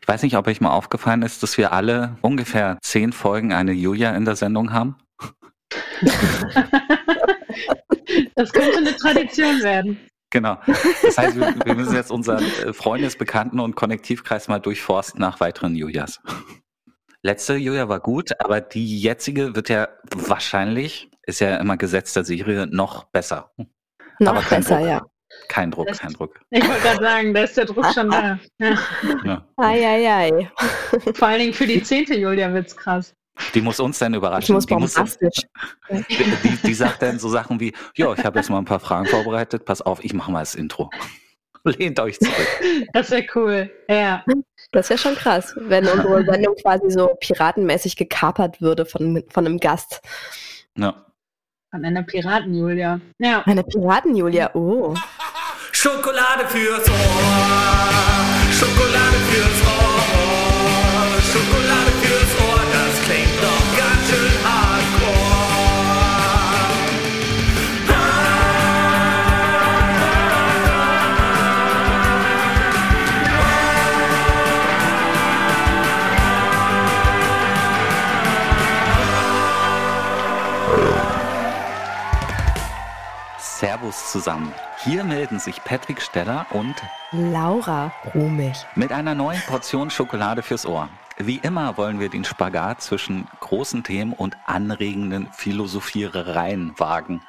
Ich weiß nicht, ob euch mal aufgefallen ist, dass wir alle ungefähr zehn Folgen eine Julia in der Sendung haben. das könnte eine Tradition werden. Genau. Das heißt, wir, wir müssen jetzt unseren äh, Freundes-, Bekannten- und Konnektivkreis mal durchforsten nach weiteren Julias. Letzte Julia war gut, aber die jetzige wird ja wahrscheinlich, ist ja immer Gesetz der Serie, noch besser. Noch aber besser, Druck. ja. Kein Druck, das, kein Druck. Ich wollte gerade sagen, da ist der Druck schon da. Ja. Ja. Ei, ei, ei. Vor allen Dingen für die zehnte Julia wird's krass. Die muss uns dann überraschen. muss die, muss, die, die, die sagt dann so Sachen wie, ja, ich habe jetzt mal ein paar Fragen vorbereitet, pass auf, ich mache mal das Intro. Lehnt euch zurück. Das wäre cool, ja. Das wäre schon krass, wenn unsere Sendung quasi so piratenmäßig gekapert würde von, von einem Gast. Ja. Von einer Piraten-Julia. Ja. Eine Piraten-Julia, oh. Schokolade fürs Ohr. Schokolade fürs Ohr. Schokolade fürs Ohr. Das klingt doch ganz schön Servus zusammen. Hier melden sich Patrick Steller und Laura Rumig mit einer neuen Portion Schokolade fürs Ohr. Wie immer wollen wir den Spagat zwischen großen Themen und anregenden Philosophierereien wagen.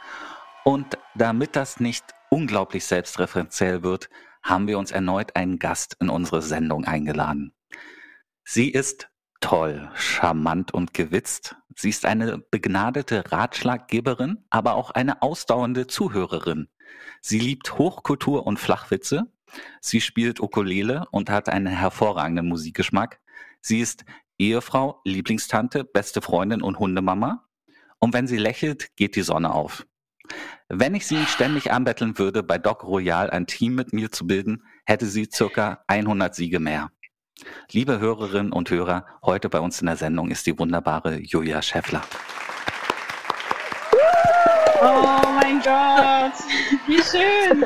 Und damit das nicht unglaublich selbstreferenziell wird, haben wir uns erneut einen Gast in unsere Sendung eingeladen. Sie ist toll, charmant und gewitzt. Sie ist eine begnadete Ratschlaggeberin, aber auch eine ausdauernde Zuhörerin. Sie liebt Hochkultur und Flachwitze. Sie spielt Ukulele und hat einen hervorragenden Musikgeschmack. Sie ist Ehefrau, Lieblingstante, beste Freundin und Hundemama. Und wenn sie lächelt, geht die Sonne auf. Wenn ich sie ständig anbetteln würde, bei Doc Royal ein Team mit mir zu bilden, hätte sie circa 100 Siege mehr. Liebe Hörerinnen und Hörer, heute bei uns in der Sendung ist die wunderbare Julia Schäffler. Oh mein Gott, wie schön.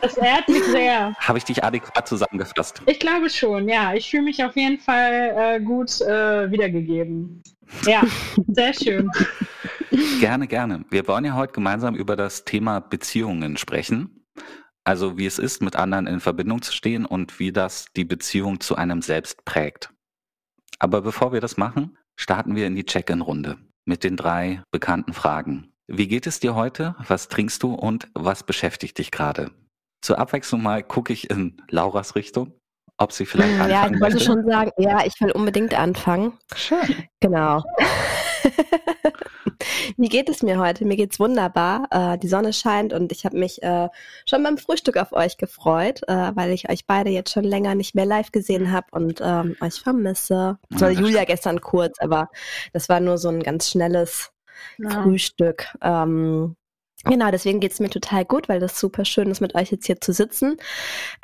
Das ehrt mich sehr. Habe ich dich adäquat zusammengefasst? Ich glaube schon, ja. Ich fühle mich auf jeden Fall äh, gut äh, wiedergegeben. Ja, sehr schön. Gerne, gerne. Wir wollen ja heute gemeinsam über das Thema Beziehungen sprechen. Also wie es ist, mit anderen in Verbindung zu stehen und wie das die Beziehung zu einem selbst prägt. Aber bevor wir das machen, starten wir in die Check-in-Runde mit den drei bekannten Fragen. Wie geht es dir heute? Was trinkst du und was beschäftigt dich gerade? Zur Abwechslung mal gucke ich in Lauras Richtung, ob sie vielleicht anfangen Ja, ich wollte möchte. schon sagen, ja, ich will unbedingt anfangen. Schön. Genau. Wie geht es mir heute? Mir geht's wunderbar. Äh, die Sonne scheint und ich habe mich äh, schon beim Frühstück auf euch gefreut, äh, weil ich euch beide jetzt schon länger nicht mehr live gesehen habe und ähm, euch vermisse. Das war Julia gestern kurz, aber das war nur so ein ganz schnelles Ja. Frühstück. Ähm, Genau, deswegen geht's mir total gut, weil das super schön ist, mit euch jetzt hier zu sitzen.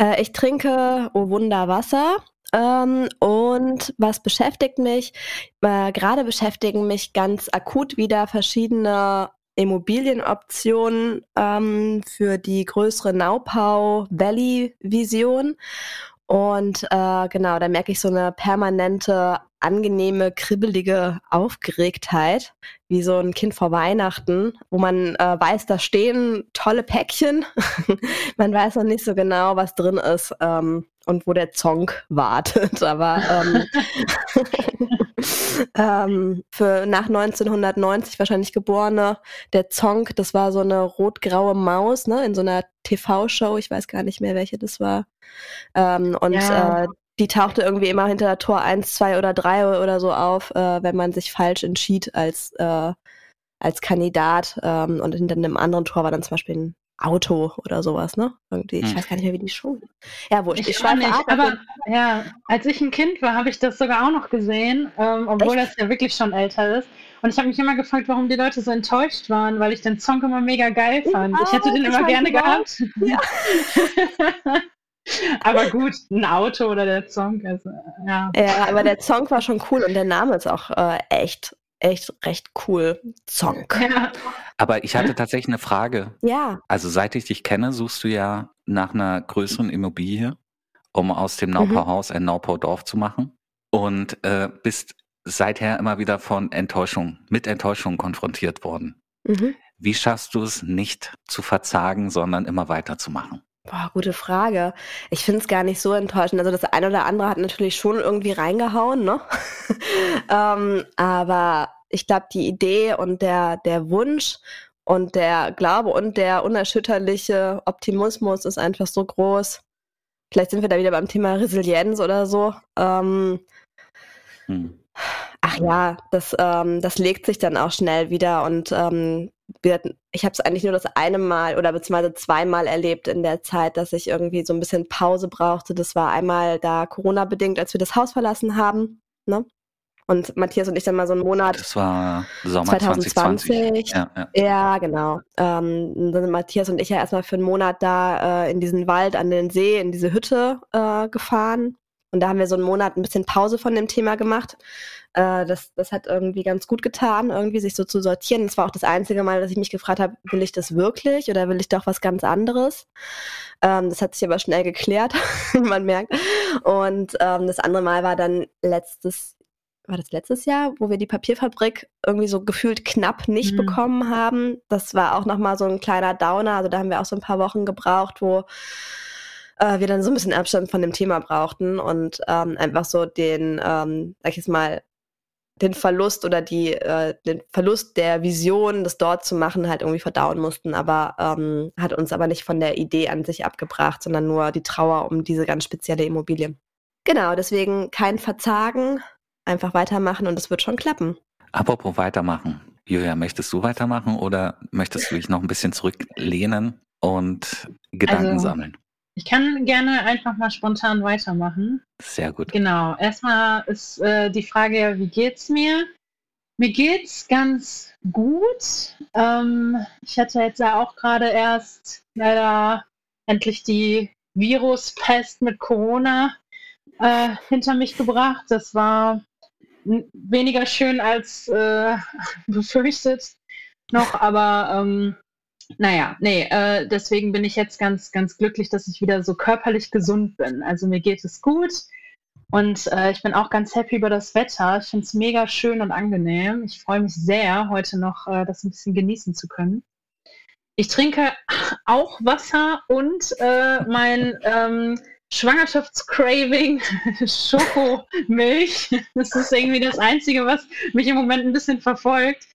Äh, ich trinke, oh Wunder, Wasser. Ähm, und was beschäftigt mich? Äh, Gerade beschäftigen mich ganz akut wieder verschiedene Immobilienoptionen ähm, für die größere Naupau Valley Vision. Und äh, genau, da merke ich so eine permanente, angenehme, kribbelige Aufgeregtheit, wie so ein Kind vor Weihnachten, wo man äh, weiß, da stehen tolle Päckchen. man weiß noch nicht so genau, was drin ist ähm, und wo der Zonk wartet. Aber ähm, ähm, für nach 1990 wahrscheinlich geborene, der Zonk, das war so eine rot-graue Maus, ne, in so einer TV-Show, ich weiß gar nicht mehr, welche das war. Ähm, und Ja. äh, die tauchte irgendwie immer hinter Tor 1, 2 oder 3 oder so auf, äh, wenn man sich falsch entschied als, äh, als Kandidat. Ähm, und hinter einem anderen Tor war dann zum Beispiel ein Auto oder sowas, ne? Irgendwie, ich Hm. weiß gar nicht mehr, wie die Show. Ja, wurscht. Ich, Ich, schweife nicht, ab. aber ja, als ich ein Kind war, habe ich das sogar auch noch gesehen, ähm, obwohl Echt? das ja wirklich schon älter ist. Und ich habe mich immer gefragt, warum die Leute so enttäuscht waren, weil ich den Song immer mega geil fand. ich hätte den ich immer gerne gehabt. Ja. aber gut, ein Auto oder der Song, also ja. Ja, aber der Song war schon cool und der Name ist auch äh, echt, echt recht cool. Song. ja. Aber ich hatte tatsächlich eine Frage. Ja, Also seit ich dich kenne, suchst du ja nach einer größeren Immobilie. um aus dem Naupau-Haus ein Naupau-Dorf zu machen. Und äh, bist seither immer wieder von Enttäuschung, mit Enttäuschung konfrontiert worden. Mhm. Wie schaffst du es nicht zu verzagen, sondern immer weiterzumachen? Boah, gute Frage. Ich finde es gar nicht so enttäuschend. Also das eine oder andere hat natürlich schon irgendwie reingehauen, ne? ähm, aber ich glaube, die Idee und der, der Wunsch und der Glaube und der unerschütterliche Optimismus ist einfach so groß. Vielleicht sind wir da wieder beim Thema Resilienz oder so. Ähm, Hm. Ach ja, das, ähm, das legt sich dann auch schnell wieder und ähm, wir, ich habe es eigentlich nur das eine Mal oder beziehungsweise zweimal erlebt in der Zeit, dass ich irgendwie so ein bisschen Pause brauchte. Das war einmal da Corona-bedingt, als wir das Haus verlassen haben. Ne? Und Matthias und ich dann mal so einen Monat Das war Sommer 2020. 2020. Ja, ja. ja, genau. Ähm, dann sind Matthias und ich ja erstmal für einen Monat da äh, in diesen Wald an den See, in diese Hütte äh, gefahren. Und da haben wir so einen Monat ein bisschen Pause von dem Thema gemacht. Äh, das, das hat irgendwie ganz gut getan, irgendwie sich so zu sortieren. Das war auch das einzige Mal, dass ich mich gefragt habe, will ich das wirklich oder will ich doch was ganz anderes? Ähm, das hat sich aber schnell geklärt, wie man merkt. Und ähm, das andere Mal war dann letztes war das letztes Jahr, wo wir die Papierfabrik irgendwie so gefühlt knapp nicht Mhm. bekommen haben. Das war auch nochmal so ein kleiner Downer. Also da haben wir auch so ein paar Wochen gebraucht, wo äh, wir dann so ein bisschen Abstand von dem Thema brauchten und ähm, einfach so den, ähm, sag ich jetzt mal, den Verlust oder die, äh, den Verlust der Vision, das dort zu machen, halt irgendwie verdauen mussten, aber ähm, hat uns aber nicht von der Idee an sich abgebracht, sondern nur die Trauer um diese ganz spezielle Immobilie. Genau, deswegen kein Verzagen, einfach weitermachen und es wird schon klappen. Apropos weitermachen. Julia, möchtest du weitermachen oder möchtest du dich noch ein bisschen zurücklehnen und Gedanken Also- sammeln? Ich kann gerne einfach mal spontan weitermachen. Sehr gut. Genau. Erstmal ist äh, die Frage, ja, wie geht's mir? Mir geht's ganz gut. Ähm, ich hatte jetzt ja auch gerade erst leider endlich die Viruspest mit Corona äh, hinter mich gebracht. Das war weniger schön als äh, befürchtet noch, aber ähm, naja, nee, äh, deswegen bin ich jetzt ganz, ganz glücklich, dass ich wieder so körperlich gesund bin. Also mir geht es gut und äh, ich bin auch ganz happy über das Wetter. Ich finde es mega schön und angenehm. Ich freue mich sehr, heute noch äh, das ein bisschen genießen zu können. Ich trinke auch Wasser und äh, mein ähm, Schwangerschaftscraving Schokomilch. Das ist irgendwie das Einzige, was mich im Moment ein bisschen verfolgt.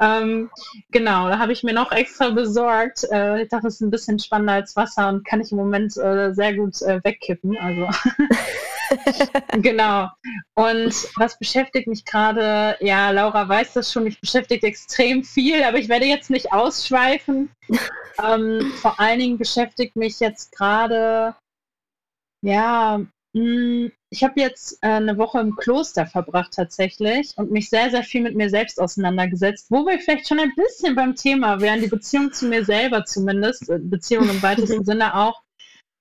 Ähm, genau, da habe ich mir noch extra besorgt. Äh, ich dachte, das ist ein bisschen spannender als Wasser und kann ich im Moment äh, sehr gut äh, wegkippen. Also genau. Und was beschäftigt mich gerade? Ja, Laura weiß das schon, mich beschäftigt extrem viel, aber ich werde jetzt nicht ausschweifen. Ähm, vor allen Dingen beschäftigt mich jetzt gerade, ja, mh, ich habe jetzt äh, eine Woche im Kloster verbracht tatsächlich und mich sehr, sehr viel mit mir selbst auseinandergesetzt, wo wir vielleicht schon ein bisschen beim Thema wären, die Beziehung zu mir selber zumindest, äh, Beziehung im weitesten Sinne auch.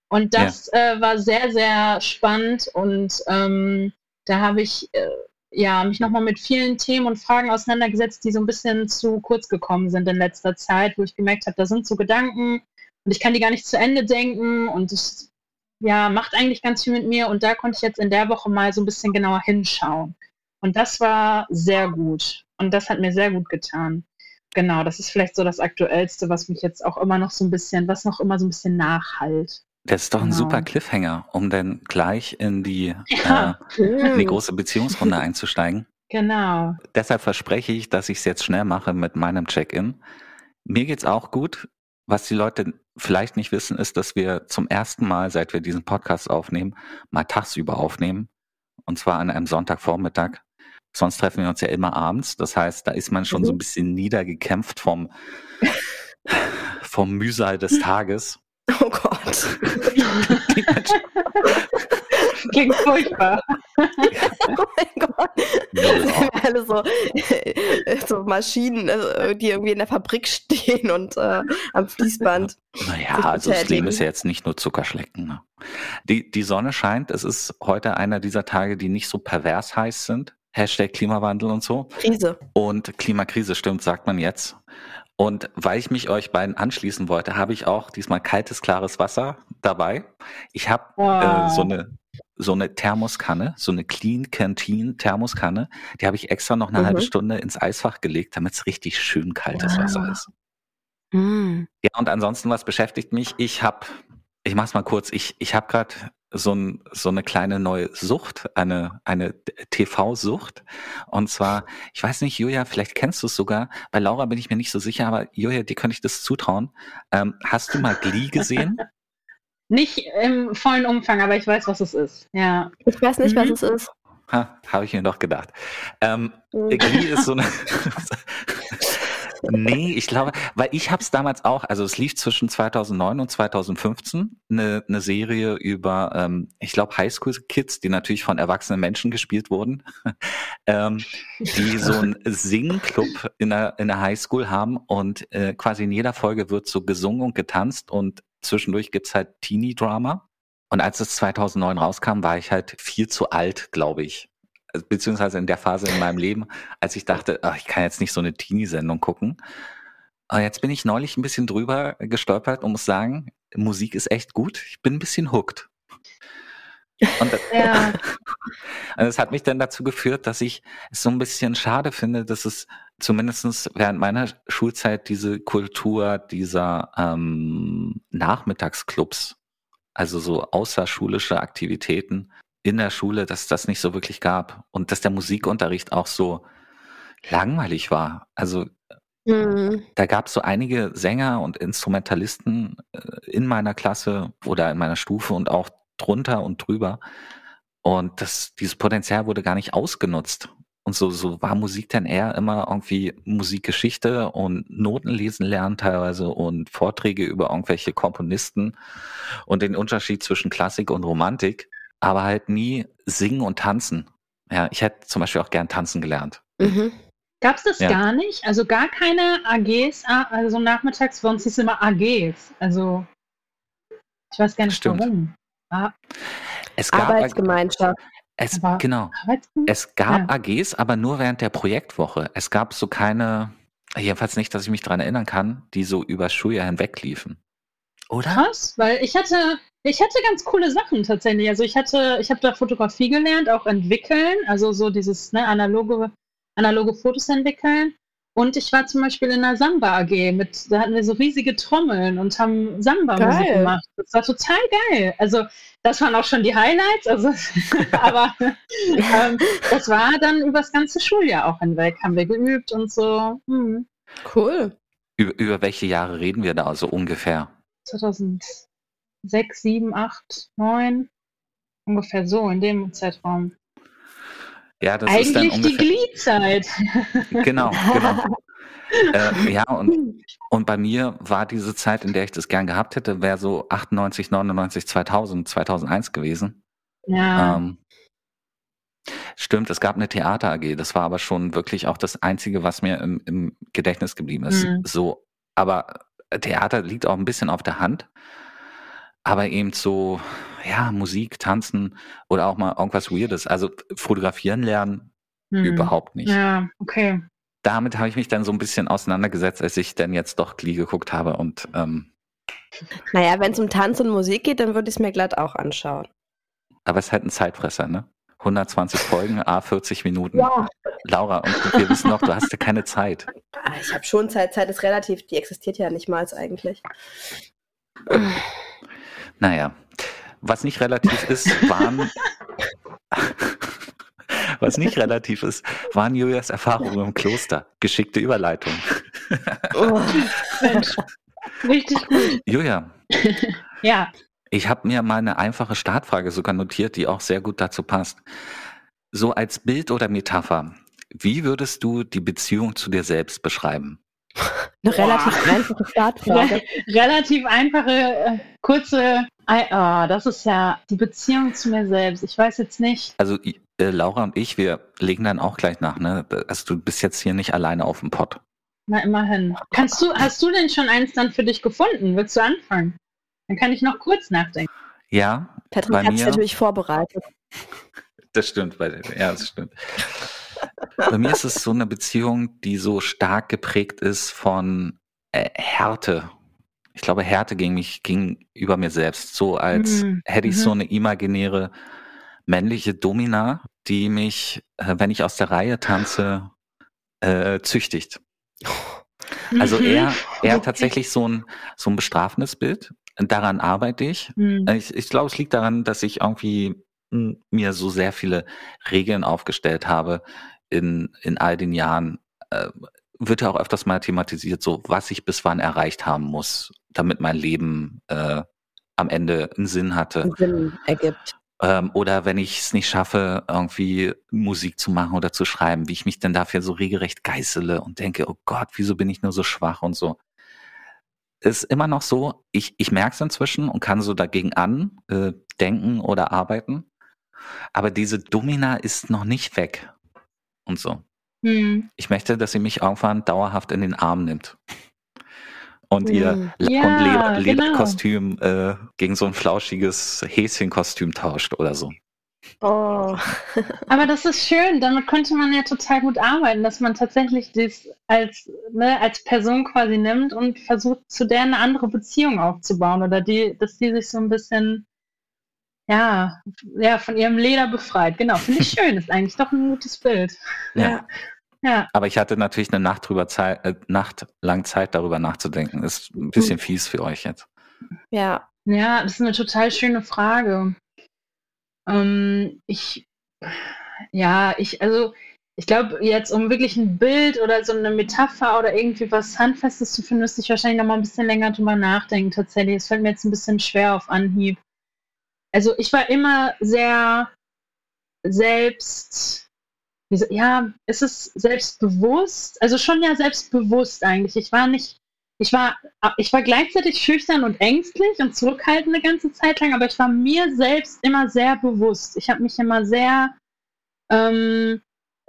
Und das äh, war sehr, sehr spannend und ähm, da habe ich äh, ja, mich nochmal mit vielen Themen und Fragen auseinandergesetzt, die so ein bisschen zu kurz gekommen sind in letzter Zeit, wo ich gemerkt habe, da sind so Gedanken und ich kann die gar nicht zu Ende denken und es ja, macht eigentlich ganz viel mit mir und da konnte ich jetzt in der Woche mal so ein bisschen genauer hinschauen. Und das war sehr gut und das hat mir sehr gut getan. Genau, das ist vielleicht so das Aktuellste, was mich jetzt auch immer noch so ein bisschen, was noch immer so ein bisschen nachhalt. Das ist doch ein Genau. super Cliffhanger, um dann gleich in die, Ja. äh, in die große Beziehungsrunde einzusteigen. Genau. Deshalb verspreche ich, dass ich es jetzt schnell mache mit meinem Check-in. Mir geht's auch gut. Was die Leute vielleicht nicht wissen, ist, dass wir zum ersten Mal, seit wir diesen Podcast aufnehmen, mal tagsüber aufnehmen. Und zwar an einem Sonntagvormittag. Sonst treffen wir uns ja immer abends. Das heißt, da ist man schon Mhm. so ein bisschen niedergekämpft vom, vom Mühsal des Tages. Oh Gott. Klingt furchtbar. Oh mein Gott. Ja. Wir alle so, so Maschinen, also, die irgendwie in der Fabrik stehen und äh, am Fließband. Naja, also das. Leben ist ja jetzt nicht nur Zuckerschlecken. Ne? Die, die Sonne scheint. Es ist heute einer dieser Tage, die nicht so pervers heiß sind. Hashtag Klimawandel und so. Krise. Und Klimakrise stimmt, sagt man jetzt. Und weil ich mich euch beiden anschließen wollte, habe ich auch diesmal kaltes, klares Wasser dabei. Ich habe Wow. äh, so eine so eine Thermoskanne, so eine Clean Canteen Thermoskanne. Die habe ich extra noch eine Mhm. halbe Stunde ins Eisfach gelegt, damit es richtig schön kaltes Wow. Wasser ist. Mm. Ja, und ansonsten, was beschäftigt mich? Ich habe, ich mach's mal kurz, ich, ich habe gerade so, ein, so eine kleine neue Sucht, eine, eine TV-Sucht. Und zwar, ich weiß nicht, Julia, vielleicht kennst du es sogar. Bei Laura bin ich mir nicht so sicher, aber Julia, dir könnte ich das zutrauen. Ähm, hast du mal Glee gesehen? Nicht im vollen Umfang, aber ich weiß, was es ist. Ja. Ich weiß nicht, was Mhm. es ist. Ha, habe ich mir doch gedacht. Ähm, Mm. Glee ist so eine. nee, ich glaube, weil ich habe es damals auch, also es lief zwischen 2009 und 2015 eine, eine Serie über, ähm, ich glaube, Highschool-Kids, die natürlich von erwachsenen Menschen gespielt wurden, ähm, die so einen Singclub in der, in der Highschool haben und äh, quasi in jeder Folge wird so gesungen und getanzt und zwischendurch gibt's halt Teenie-Drama. Und als es 2009 rauskam, war ich halt viel zu alt, glaube ich. Also, Beziehungsweise in der Phase in meinem Leben, als ich dachte, ach, ich kann jetzt nicht so eine Teenie-Sendung gucken. Aber jetzt bin ich neulich ein bisschen drüber gestolpert und muss sagen, Musik ist echt gut. Ich bin ein bisschen hooked. Und das, Ja. und das hat mich dann dazu geführt, dass ich es so ein bisschen schade finde, dass es zumindest während meiner Schulzeit diese Kultur dieser ähm, Nachmittagsclubs, also so außerschulische Aktivitäten in der Schule, dass das nicht so wirklich gab und dass der Musikunterricht auch so langweilig war. Also Mm. da gab es so einige Sänger und Instrumentalisten äh, in meiner Klasse oder in meiner Stufe und auch drunter und drüber. Und das, dieses Potenzial wurde gar nicht ausgenutzt. Und so, so war Musik dann eher immer irgendwie Musikgeschichte und Noten lesen lernen teilweise und Vorträge über irgendwelche Komponisten und den Unterschied zwischen Klassik und Romantik, aber halt nie singen und tanzen. Ja, ich hätte zum Beispiel auch gern tanzen gelernt. Mhm. Gab es das Ja. gar nicht? Also gar keine AGs, ah, also nachmittags, bei uns hieß es immer AGs. Also ich weiß gar nicht Stimmt. warum. Ah, Es gab, Arbeitsgemeinschaft. Es, Aber- genau, Arbeitsgemeinschaft? Es gab Ja. AGs, aber nur während der Projektwoche. Es gab so keine, jedenfalls nicht, dass ich mich dran erinnern kann, die so über Schuljahr hinweg liefen. Oder? Krass, weil ich hatte, ich hatte ganz coole Sachen tatsächlich. Also ich hatte, ich habe da Fotografie gelernt, auch entwickeln, also so dieses ne, analoge, analoge Fotos entwickeln. Und ich war zum Beispiel in einer Samba AG mit, da hatten wir so riesige Trommeln und haben Samba-Musik Geil. gemacht. Das war total geil. Also das waren auch schon die Highlights, also aber ähm, das war dann über das ganze Schuljahr auch hinweg, haben wir geübt und so. Hm. Cool. Über, über welche Jahre reden wir da so ungefähr? 2006, 7, 8, 9, ungefähr so in dem Zeitraum. Ja, das ist dann Eigentlich die ungefähr. Glee-Zeit. Genau, genau. äh, ja, und, und bei mir war diese Zeit, in der ich das gern gehabt hätte, wäre so 98, 99, 2000, 2001 gewesen. Ja, Ähm, stimmt, es gab eine Theater AG, das war aber schon wirklich auch das Einzige, was mir im, im Gedächtnis geblieben ist. Mhm. So, aber Theater liegt auch ein bisschen auf der Hand, aber eben so, ja, Musik, Tanzen oder auch mal irgendwas Weirdes. Also fotografieren lernen hm. überhaupt nicht. Ja, okay. Damit habe ich mich dann so ein bisschen auseinandergesetzt, als ich dann jetzt doch Glee geguckt habe und ähm, Naja, wenn es um Tanz und Musik geht, dann würde ich es mir glatt auch anschauen. aber es ist halt ein Zeitfresser, ne? 120 Folgen, a 40 Minuten. Ja. Laura, und wir wissen doch, du hast ja keine Zeit. Ah, Ich habe schon Zeit, Zeit ist relativ, die existiert ja nicht mal eigentlich. Naja, was nicht relativ ist, waren. was nicht relativ ist, waren Julias Erfahrungen im Kloster. Geschickte Überleitung. Oh. Mensch. Richtig gut. Julia, Ja. ich habe mir mal eine einfache Startfrage sogar notiert, die auch sehr gut dazu passt. So als Bild oder Metapher, wie würdest du die Beziehung zu dir selbst beschreiben? Eine relativ einfache Startfrage. Re relativ einfache, äh, kurze. Ah, das ist ja die Beziehung zu mir selbst. Ich weiß jetzt nicht. Also äh, Laura und ich, wir legen dann auch gleich nach, ne? Also du bist jetzt hier nicht alleine auf dem Pott. Na, immerhin. Kannst du, hast du denn schon eins dann für dich gefunden? Willst du anfangen? Dann kann ich noch kurz nachdenken. Ja, Patrick hat es natürlich vorbereitet. Das stimmt, bei, ja, das stimmt. Bei mir ist es so eine Beziehung, die so stark geprägt ist von äh, Härte. Ich glaube, Härte ging mich, ging über mir selbst. So als Mhm. hätte ich Mhm. so eine imaginäre männliche Domina, die mich, äh, wenn ich aus der Reihe tanze, äh, züchtigt. Also Mhm. eher, eher Okay. tatsächlich so ein, so ein bestrafendes Bild. Daran arbeite ich. Mhm. Ich, ich glaube, es liegt daran, dass ich irgendwie mir so sehr viele Regeln aufgestellt habe in, in all den Jahren. Äh, wird ja auch öfters mal thematisiert, so was ich bis wann erreicht haben muss, damit mein Leben äh, am Ende einen Sinn hatte. Sinn ergibt. Ähm, oder wenn ich es nicht schaffe, irgendwie Musik zu machen oder zu schreiben, wie ich mich denn dafür so regelrecht geißele und denke, oh Gott, wieso bin ich nur so schwach und so. Ist immer noch so, ich, ich merke es inzwischen und kann so dagegen an äh, denken oder arbeiten. Aber diese Domina ist noch nicht weg. Und so. Mhm. Ich möchte, dass sie mich irgendwann dauerhaft in den Arm nimmt. Und ihr Mm. Lack- Ja, und Leder genau. Lederkostüm äh, gegen so ein flauschiges Häschenkostüm tauscht oder so. Oh. Aber das ist schön, damit könnte man ja total gut arbeiten, dass man tatsächlich das als, ne, als Person quasi nimmt und versucht, zu der eine andere Beziehung aufzubauen oder die, dass die sich so ein bisschen, ja, ja, von ihrem Leder befreit. Genau, finde ich schön, ist eigentlich doch ein gutes Bild. Ja. Ja, Aber ich hatte natürlich eine Nacht drüber Zeit, äh, Nacht lang Zeit, darüber nachzudenken. Ist ein bisschen fies für euch jetzt. Ja. ja, das ist eine total schöne Frage. Ähm, ich, ja, ich, also, ich glaube, jetzt, um wirklich ein Bild oder so eine Metapher oder irgendwie was Handfestes zu finden, müsste ich wahrscheinlich noch mal ein bisschen länger drüber nachdenken, tatsächlich. Es fällt mir jetzt ein bisschen schwer auf Anhieb. Also, ich war immer sehr selbst, ja, es ist selbstbewusst, also schon ja selbstbewusst eigentlich. Ich war nicht, ich war, ich war gleichzeitig schüchtern und ängstlich und zurückhaltend eine ganze Zeit lang, aber ich war mir selbst immer sehr bewusst. Ich habe mich immer sehr ähm,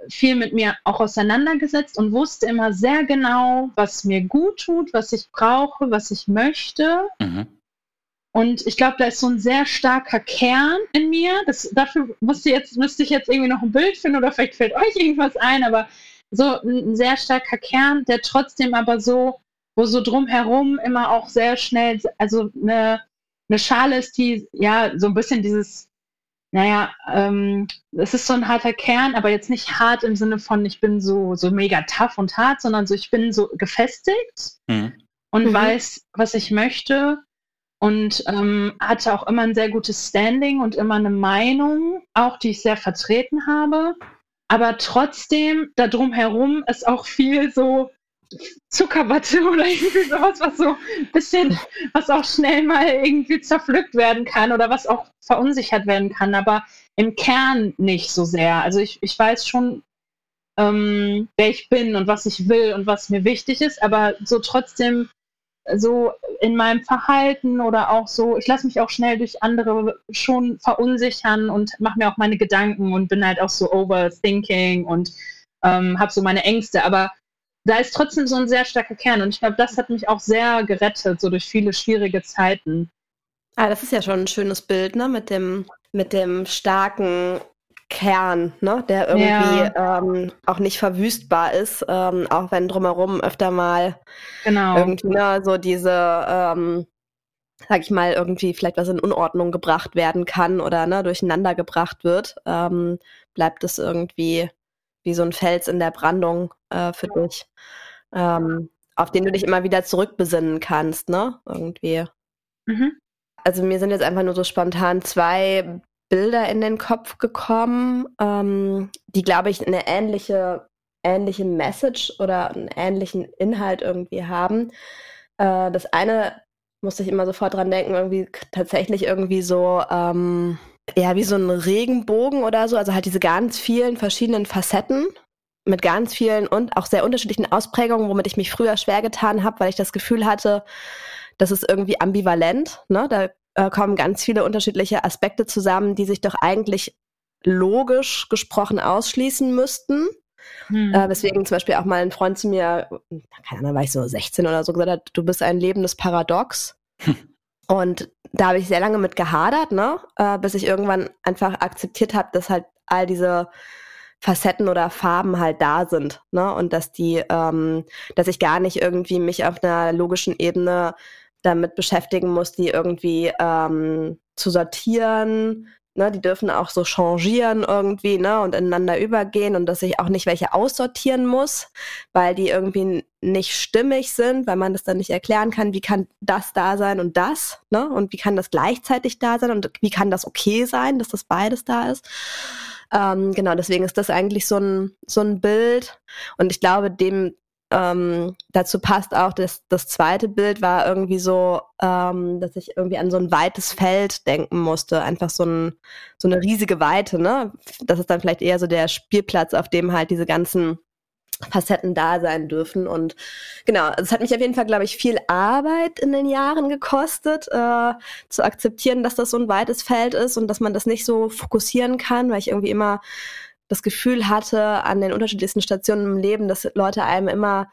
viel mit mir auch auseinandergesetzt und wusste immer sehr genau, was mir gut tut, was ich brauche, was ich möchte. Mhm. Und ich glaube, da ist so ein sehr starker Kern in mir. Das, dafür musste, jetzt, müsste ich jetzt irgendwie noch ein Bild finden oder vielleicht fällt euch irgendwas ein, aber so ein, sehr starker Kern, der trotzdem aber so, wo so drumherum immer auch sehr schnell, also eine, eine Schale ist, die ja so ein bisschen dieses, naja, ähm, es ist so ein harter Kern, aber jetzt nicht hart im Sinne von, ich bin so, so mega tough und hart, sondern so, ich bin so gefestigt Mhm. und Mhm. weiß, was ich möchte und ähm, hatte auch immer ein sehr gutes Standing und immer eine Meinung, auch die ich sehr vertreten habe. Aber trotzdem, da drumherum ist auch viel so Zuckerwatte oder irgendwie sowas, was so ein bisschen, was auch schnell mal irgendwie zerpflückt werden kann oder was auch verunsichert werden kann, aber im Kern nicht so sehr. Also ich, ich weiß schon, ähm, wer ich bin und was ich will und was mir wichtig ist, aber so trotzdem so in meinem Verhalten oder auch so, ich lasse mich auch schnell durch andere schon verunsichern und mache mir auch meine Gedanken und bin halt auch so overthinking und ähm, habe so meine Ängste, aber da ist trotzdem so ein sehr starker Kern und ich glaube, das hat mich auch sehr gerettet, so durch viele schwierige Zeiten. Ah, das ist ja schon ein schönes Bild, ne? Mit dem, mit dem starken Kern, ne? Der irgendwie ähm, auch nicht verwüstbar ist, ähm, auch wenn drumherum öfter mal Genau. irgendwie ne, so diese, ähm, sag ich mal, irgendwie vielleicht was in Unordnung gebracht werden kann oder ne, durcheinander gebracht wird, ähm, bleibt es irgendwie wie so ein Fels in der Brandung äh, für dich, ähm, auf den du dich immer wieder zurückbesinnen kannst, ne? Irgendwie. Mhm. Also mir sind jetzt einfach nur so spontan zwei Bilder in den Kopf gekommen, ähm, die, glaube ich, eine ähnliche, ähnliche Message oder einen ähnlichen Inhalt irgendwie haben. Äh, das eine musste ich immer sofort dran denken, irgendwie tatsächlich irgendwie so, ähm, ja, wie so ein Regenbogen oder so, also halt diese ganz vielen verschiedenen Facetten mit ganz vielen und auch sehr unterschiedlichen Ausprägungen, womit ich mich früher schwer getan habe, weil ich das Gefühl hatte, das ist irgendwie ambivalent. Ne? Da äh, kommen ganz viele unterschiedliche Aspekte zusammen, die sich doch eigentlich logisch gesprochen ausschließen müssten. Hm. Äh, weswegen zum Beispiel auch mal ein Freund zu mir, keine Ahnung, war ich so 16 oder so, gesagt hat, du bist ein lebendes Paradox. Und da habe ich sehr lange mit gehadert, ne? Äh, bis ich irgendwann einfach akzeptiert habe, dass halt all diese Facetten oder Farben halt da sind, ne? Und dass die, ähm, dass ich gar nicht irgendwie mich auf einer logischen Ebene damit beschäftigen muss, die irgendwie ähm, zu sortieren, Ne, die dürfen auch so changieren irgendwie, ne, und ineinander übergehen und dass ich auch nicht welche aussortieren muss, weil die irgendwie nicht stimmig sind, weil man das dann nicht erklären kann, wie kann das da sein und das, ne, und wie kann das gleichzeitig da sein und wie kann das okay sein, dass das beides da ist. Ähm, genau, deswegen ist das eigentlich so ein, so ein Bild. Und ich glaube, dem ähm, dazu passt auch, dass das zweite Bild war irgendwie so, ähm, dass ich irgendwie an so ein weites Feld denken musste. Einfach so, ein, so eine riesige Weite, ne? Das ist dann vielleicht eher so der Spielplatz, auf dem halt diese ganzen Facetten da sein dürfen. Und genau, es hat mich auf jeden Fall, glaube ich, viel Arbeit in den Jahren gekostet, äh, zu akzeptieren, dass das so ein weites Feld ist und dass man das nicht so fokussieren kann, weil ich irgendwie immer das Gefühl hatte an den unterschiedlichsten Stationen im Leben, dass Leute einem immer,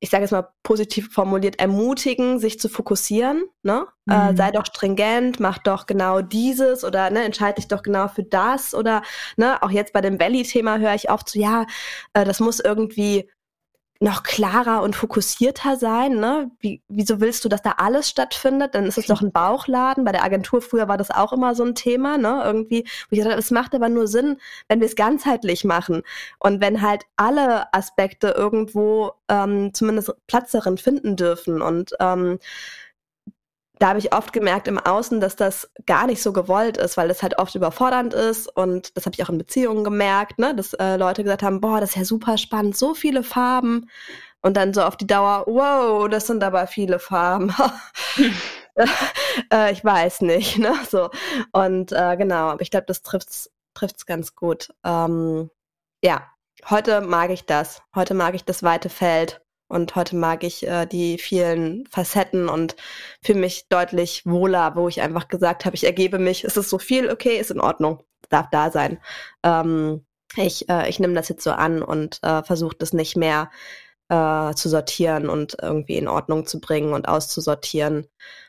ich sage jetzt mal positiv formuliert, ermutigen, sich zu fokussieren. Ne? Äh, mhm. Äh, sei doch stringent, mach doch genau dieses oder ne, entscheide dich doch genau für das oder ne, auch jetzt bei dem Valley-Thema höre ich oft so, ja, äh, das muss irgendwie noch klarer und fokussierter sein. Ne? Wie, wieso willst du, dass da alles stattfindet? Dann ist es doch ein Bauchladen. Bei der Agentur früher war das auch immer so ein Thema. Ne? Irgendwie, ich gesagt es macht aber nur Sinn, wenn wir es ganzheitlich machen und wenn halt alle Aspekte irgendwo ähm, zumindest Platz darin finden dürfen. Und ähm, da habe ich oft gemerkt im Außen, dass das gar nicht so gewollt ist, weil das halt oft überfordernd ist und das habe ich auch in Beziehungen gemerkt, ne, dass äh, Leute gesagt haben, boah, das ist ja super spannend, so viele Farben und dann so auf die Dauer, wow, das sind aber viele Farben. äh, ich weiß nicht, ne, so und äh, genau, aber ich glaube, das trifft's trifft's ganz gut. Ähm, ja, heute mag ich das. Heute mag ich das weite Feld und heute mag ich äh, die vielen Facetten und fühle mich deutlich wohler, wo ich einfach gesagt habe, ich ergebe mich, es ist so viel, okay, ist in Ordnung, darf da sein. Ähm, ich äh, ich nehme das jetzt so an und äh, versuche das nicht mehr äh, zu sortieren und irgendwie in Ordnung zu bringen und auszusortieren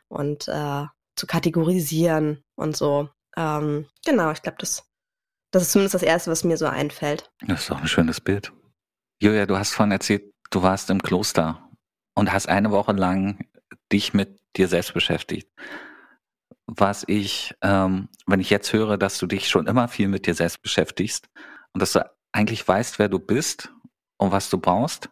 und äh, zu kategorisieren und so. Ähm, genau, ich glaube, das, das ist zumindest das Erste, was mir so einfällt. Das ist auch ein schönes Bild. Julia, du hast vorhin erzählt, du warst im Kloster und hast eine Woche lang dich mit dir selbst beschäftigt. Was ich, ähm, wenn ich jetzt höre, dass du dich schon immer viel mit dir selbst beschäftigst und dass du eigentlich weißt, wer du bist und was du brauchst,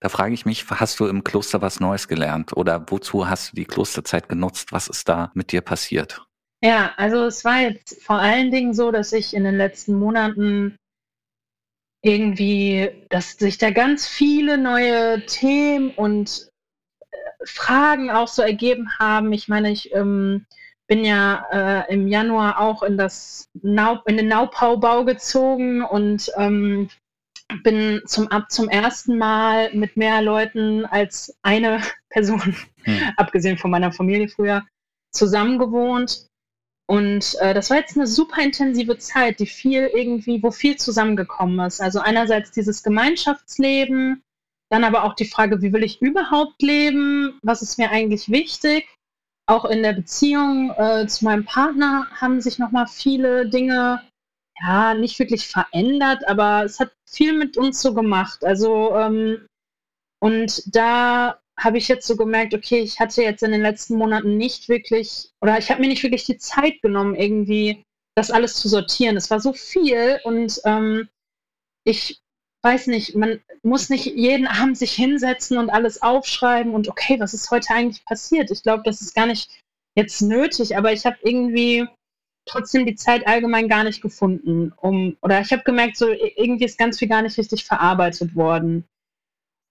da frage ich mich, hast du im Kloster was Neues gelernt oder wozu hast du die Klosterzeit genutzt? Was ist da mit dir passiert? Ja, also es war jetzt vor allen Dingen so, dass ich in den letzten Monaten irgendwie, dass sich da ganz viele neue Themen und äh, Fragen auch so ergeben haben. Ich meine, ich ähm, bin ja äh, im Januar auch in das Nau in den Naupaubau gezogen und ähm, bin zum ab zum ersten Mal mit mehr Leuten als eine Person, hm. abgesehen von meiner Familie früher, zusammengewohnt und äh, das war jetzt eine super intensive Zeit, die viel irgendwie, wo viel zusammengekommen ist. Also einerseits dieses Gemeinschaftsleben, dann aber auch die Frage, wie will ich überhaupt leben? Was ist mir eigentlich wichtig? Auch in der Beziehung äh, zu meinem Partner haben sich nochmal viele Dinge, ja, nicht wirklich verändert, aber es hat viel mit uns so gemacht. Also, ähm, und da habe ich jetzt so gemerkt, okay, ich hatte jetzt in den letzten Monaten nicht wirklich, oder ich habe mir nicht wirklich die Zeit genommen, irgendwie das alles zu sortieren. Es war so viel und ähm, ich weiß nicht, man muss nicht jeden Abend sich hinsetzen und alles aufschreiben und okay, was ist heute eigentlich passiert? Ich glaube, das ist gar nicht jetzt nötig, aber ich habe irgendwie trotzdem die Zeit allgemein gar nicht gefunden, um oder ich habe gemerkt, so irgendwie ist ganz viel gar nicht richtig verarbeitet worden.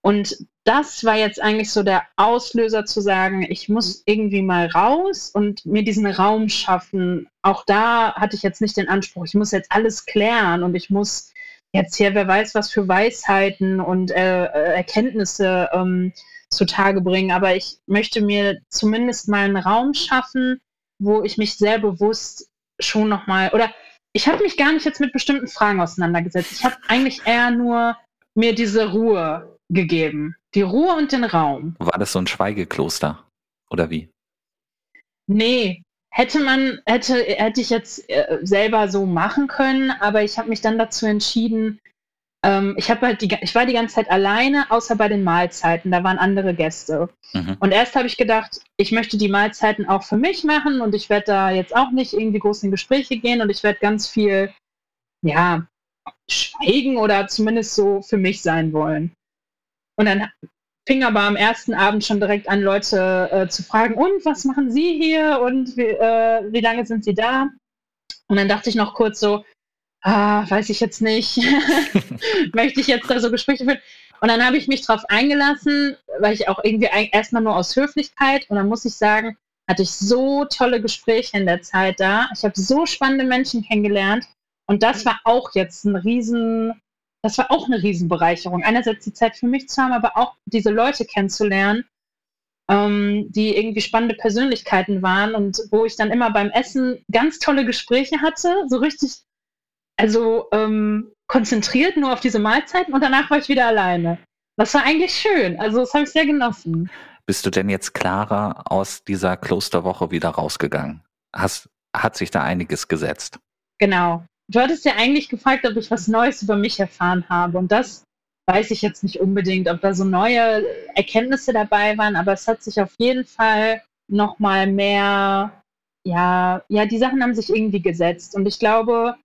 Und das war jetzt eigentlich so der Auslöser zu sagen, ich muss irgendwie mal raus und mir diesen Raum schaffen. Auch da hatte ich jetzt nicht den Anspruch, ich muss jetzt alles klären und ich muss jetzt hier, wer weiß, was für Weisheiten und äh, äh Erkenntnisse ähm, zutage bringen. Aber ich möchte mir zumindest mal einen Raum schaffen, wo ich mich sehr bewusst schon nochmal, oder ich habe mich gar nicht jetzt mit bestimmten Fragen auseinandergesetzt. Ich habe eigentlich eher nur mir diese Ruhe gegeben. Die Ruhe und den Raum. War das so ein Schweigekloster? Oder wie? Nee. hätte man, hätte, hätte ich jetzt äh, selber so machen können, aber ich habe mich dann dazu entschieden, ähm, ich habe halt die, ich war die ganze Zeit alleine, außer bei den Mahlzeiten, da waren andere Gäste. Mhm. Und erst habe ich gedacht, ich möchte die Mahlzeiten auch für mich machen und ich werde da jetzt auch nicht irgendwie groß in Gespräche gehen und ich werde ganz viel, ja, schweigen oder zumindest so für mich sein wollen. Und dann fing aber am ersten Abend schon direkt an, Leute äh, zu fragen, und was machen Sie hier und wie, äh, wie lange sind Sie da? Und dann dachte ich noch kurz so, ah, weiß ich jetzt nicht, möchte ich jetzt da so Gespräche führen? Und dann habe ich mich darauf eingelassen, weil ich auch irgendwie erstmal nur aus Höflichkeit und dann muss ich sagen, hatte ich so tolle Gespräche in der Zeit da. Ich habe so spannende Menschen kennengelernt und das war auch jetzt ein riesen das war auch eine Riesenbereicherung. Einerseits die Zeit für mich zu haben, aber auch diese Leute kennenzulernen, ähm, die irgendwie spannende Persönlichkeiten waren und wo ich dann immer beim Essen ganz tolle Gespräche hatte, so richtig, also ähm, konzentriert nur auf diese Mahlzeiten und danach war ich wieder alleine. Das war eigentlich schön. Also das habe ich sehr genossen. Bist du denn jetzt klarer aus dieser Klosterwoche wieder rausgegangen? Hast, hat sich da einiges gesetzt? Genau du hattest ja eigentlich gefragt, ob ich was Neues über mich erfahren habe. Und das weiß ich jetzt nicht unbedingt, ob da so neue Erkenntnisse dabei waren, aber es hat sich auf jeden Fall nochmal mehr, ja, ja, die Sachen haben sich irgendwie gesetzt. Und ich glaube,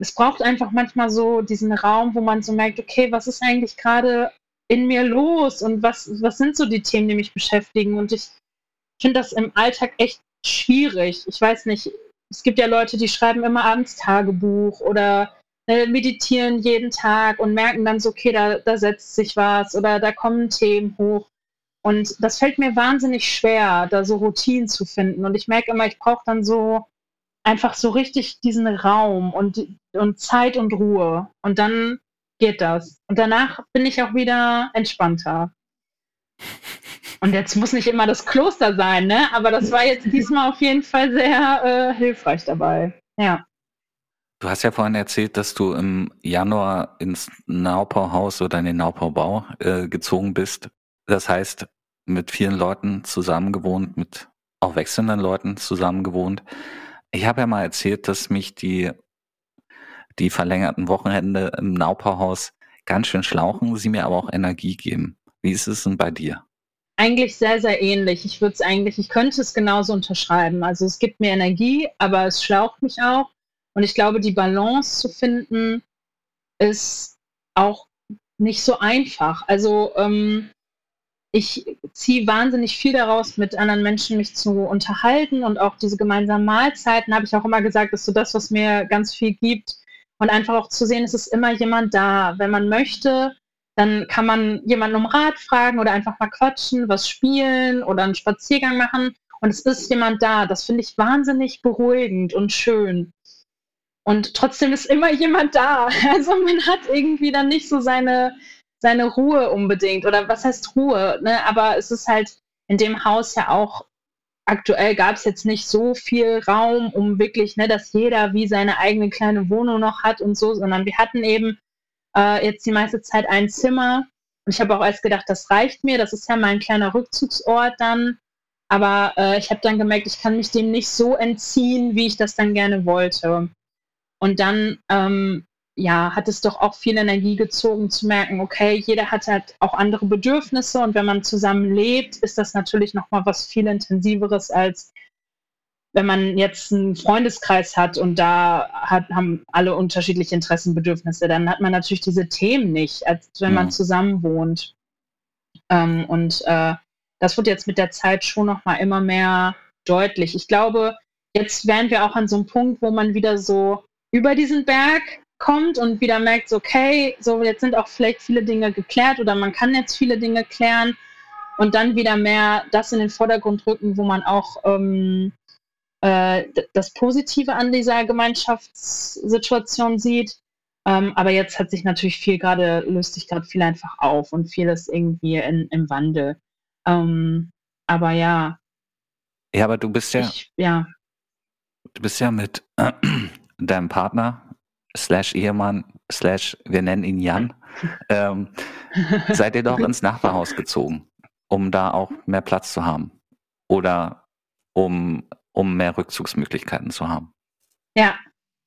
es braucht einfach manchmal so diesen Raum, wo man so merkt, okay, was ist eigentlich gerade in mir los und was, was sind so die Themen, die mich beschäftigen? Und ich finde das im Alltag echt schwierig. Ich weiß nicht, es gibt ja Leute, die schreiben immer abends Tagebuch oder äh, meditieren jeden Tag und merken dann so, okay, da, da setzt sich was oder da kommen Themen hoch. Und das fällt mir wahnsinnig schwer, da so Routinen zu finden. Und ich merke immer, ich brauche dann so einfach so richtig diesen Raum und, und Zeit und Ruhe. Und dann geht das. Und danach bin ich auch wieder entspannter. Und jetzt muss nicht immer das Kloster sein, ne? Aber das war jetzt diesmal auf jeden Fall sehr äh, hilfreich dabei. Ja. Du hast ja vorhin erzählt, dass du im Januar ins Naupauhaus oder in den Naupaubau äh, gezogen bist. Das heißt, mit vielen Leuten zusammengewohnt, mit auch wechselnden Leuten zusammengewohnt. Ich habe ja mal erzählt, dass mich die, die verlängerten Wochenende im Naupauhaus ganz schön schlauchen, sie mir aber auch Energie geben. Wie ist es denn bei dir? Eigentlich sehr, sehr ähnlich. Ich würde es eigentlich, ich könnte es genauso unterschreiben. Also es gibt mir Energie, aber es schlaucht mich auch. Und ich glaube, die Balance zu finden ist auch nicht so einfach. Also ähm, ich ziehe wahnsinnig viel daraus, mit anderen Menschen mich zu unterhalten und auch diese gemeinsamen Mahlzeiten, habe ich auch immer gesagt, ist so das, was mir ganz viel gibt. Und einfach auch zu sehen, es ist immer jemand da. Wenn man möchte, dann kann man jemanden um Rat fragen oder einfach mal quatschen, was spielen oder einen Spaziergang machen. Und es ist jemand da. Das finde ich wahnsinnig beruhigend und schön. Und trotzdem ist immer jemand da. Also man hat irgendwie dann nicht so seine, seine Ruhe unbedingt. Oder was heißt Ruhe? Ne? Aber es ist halt in dem Haus ja auch, aktuell gab es jetzt nicht so viel Raum, um wirklich, ne, dass jeder wie seine eigene kleine Wohnung noch hat und so, sondern wir hatten eben äh, jetzt die meiste Zeit ein Zimmer. Und ich habe auch erst gedacht, das reicht mir. Das ist ja mein kleiner Rückzugsort dann. Aber äh, ich habe dann gemerkt, ich kann mich dem nicht so entziehen, wie ich das dann gerne wollte. Und dann, ähm, ja, hat es doch auch viel Energie gezogen zu merken, okay, jeder hat halt auch andere Bedürfnisse und wenn man zusammen lebt, ist das natürlich nochmal was viel intensiveres als wenn man jetzt einen Freundeskreis hat und da hat, haben alle unterschiedliche Interessenbedürfnisse, dann hat man natürlich diese Themen nicht, als wenn mhm. man zusammen wohnt. Ähm, und äh, das wird jetzt mit der Zeit schon noch mal immer mehr deutlich. Ich glaube, jetzt wären wir auch an so einem Punkt, wo man wieder so über diesen Berg kommt und wieder merkt, so, okay, so jetzt sind auch vielleicht viele Dinge geklärt oder man kann jetzt viele Dinge klären und dann wieder mehr das in den Vordergrund rücken, wo man auch ähm, äh, das Positive an dieser Gemeinschaftssituation sieht. Ähm, aber jetzt hat sich natürlich viel gerade, löst sich gerade viel einfach auf und viel ist irgendwie in, im Wandel. Ähm, aber ja. Ja, aber du bist ja. Ich, ja. Du bist ja mit äh, deinem Partner, slash Ehemann, slash, wir nennen ihn Jan, ähm, seid ihr doch ins Nachbarhaus gezogen, um da auch mehr Platz zu haben. Oder um um mehr Rückzugsmöglichkeiten zu haben. Ja,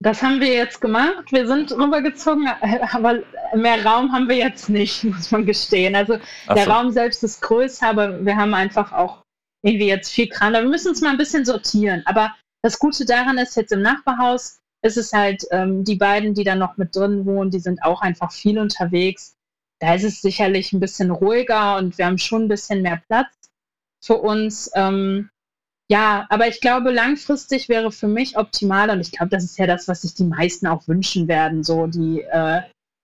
das haben wir jetzt gemacht. Wir sind rübergezogen, aber mehr Raum haben wir jetzt nicht, muss man gestehen. Also Ach der so. Raum selbst ist größer, aber wir haben einfach auch irgendwie jetzt viel Kram. Wir müssen uns mal ein bisschen sortieren. Aber das Gute daran ist, jetzt im Nachbarhaus ist es halt, ähm, die beiden, die da noch mit drin wohnen, die sind auch einfach viel unterwegs. Da ist es sicherlich ein bisschen ruhiger und wir haben schon ein bisschen mehr Platz für uns. Ähm, ja, aber ich glaube, langfristig wäre für mich optimal und ich glaube, das ist ja das, was sich die meisten auch wünschen werden, so die äh,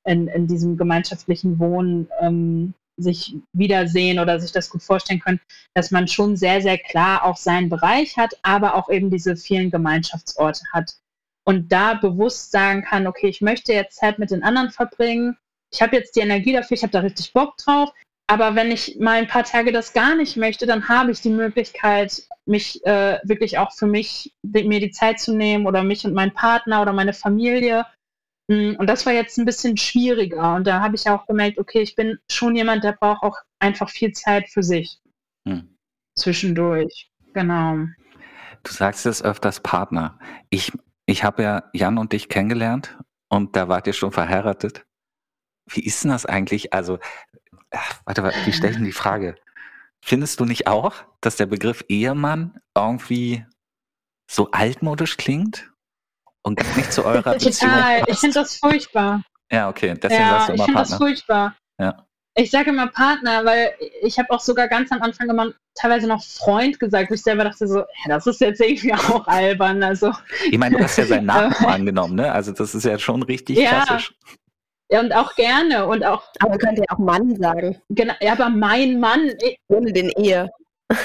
in, in diesem gemeinschaftlichen Wohnen ähm, sich wiedersehen oder sich das gut vorstellen können, dass man schon sehr, sehr klar auch seinen Bereich hat, aber auch eben diese vielen Gemeinschaftsorte hat und da bewusst sagen kann, okay, ich möchte jetzt Zeit mit den anderen verbringen, ich habe jetzt die Energie dafür, ich habe da richtig Bock drauf, aber wenn ich mal ein paar Tage das gar nicht möchte, dann habe ich die Möglichkeit, mich äh, wirklich auch für mich, mir die Zeit zu nehmen oder mich und meinen Partner oder meine Familie. Mm, Und das war jetzt ein bisschen schwieriger. Und da habe ich auch gemerkt, okay, ich bin schon jemand, der braucht auch einfach viel Zeit für sich Hm. zwischendurch. Genau. Du sagst es öfters Partner. Ich, ich habe ja Jan und dich kennengelernt und da wart ihr schon verheiratet. Wie ist denn das eigentlich? Also, ach, warte, warte, wie stelle ich denn die Frage? Findest du nicht auch, dass der Begriff Ehemann irgendwie so altmodisch klingt und gar nicht zu eurer Beziehung Total. Ich finde das furchtbar. Ja, okay, deswegen ja, sagst du ich immer finde das furchtbar. Ja. Ich sage immer Partner, weil ich habe auch sogar ganz am Anfang immer teilweise noch Freund gesagt, wo ich selber dachte so, das ist jetzt irgendwie auch albern. Also Ich meine, du hast ja seinen Namen angenommen, ne? Also das ist ja schon richtig Ja. klassisch. Und auch gerne und auch Aber könnt ihr auch Mann sagen, genau, ja, aber mein Mann, ich, ohne den Ehe.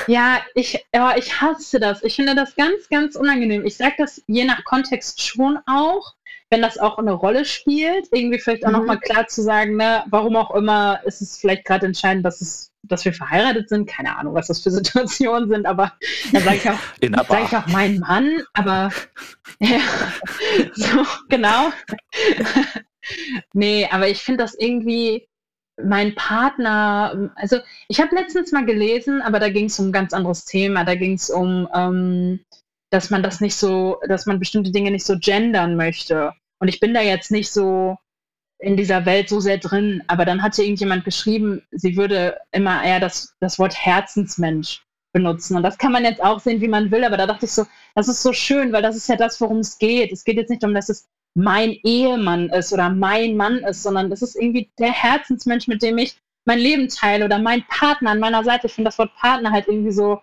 ja, ich, ja, ich hasse das. Ich finde das ganz, ganz unangenehm. Ich sage das je nach Kontext schon auch, wenn das auch eine Rolle spielt, irgendwie vielleicht auch Mhm. nochmal klar zu sagen, ne, warum auch immer ist es vielleicht gerade entscheidend, dass es dass wir verheiratet sind, keine Ahnung, was das für Situationen sind, aber da sage ich auch, sage ich auch mein Mann, aber ja, so, genau. nee, aber ich finde das irgendwie mein Partner, also ich habe letztens mal gelesen, aber da ging es um ein ganz anderes Thema. Da ging es um, ähm, dass man das nicht so, dass man bestimmte Dinge nicht so gendern möchte. Und ich bin da jetzt nicht so in dieser Welt so sehr drin, aber dann hatte irgendjemand geschrieben, sie würde immer eher das, das Wort Herzensmensch benutzen. Und das kann man jetzt auch sehen, wie man will, aber da dachte ich so, das ist so schön, weil das ist ja das, worum es geht. Es geht jetzt nicht darum, dass es mein Ehemann ist oder mein Mann ist, sondern es ist irgendwie der Herzensmensch, mit dem ich mein Leben teile oder mein Partner an meiner Seite. Ich finde das Wort Partner halt irgendwie so,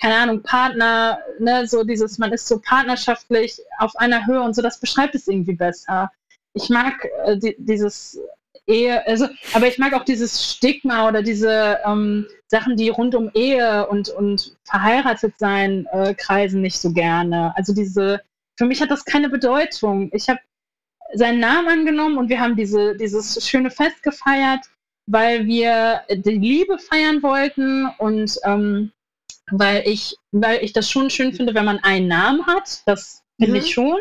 keine Ahnung, Partner, ne, so dieses, man ist so partnerschaftlich auf einer Höhe und so, das beschreibt es irgendwie besser. Ich mag äh, die, dieses Ehe, also, aber ich mag auch dieses Stigma oder diese ähm, Sachen, die rund um Ehe und, und verheiratet sein äh, kreisen, nicht so gerne. Also diese, für mich hat das keine Bedeutung. Ich habe seinen Namen angenommen und wir haben diese, dieses schöne Fest gefeiert, weil wir die Liebe feiern wollten und ähm, weil ich, weil ich das schon schön finde, wenn man einen Namen hat. Das finde Mhm. ich schon.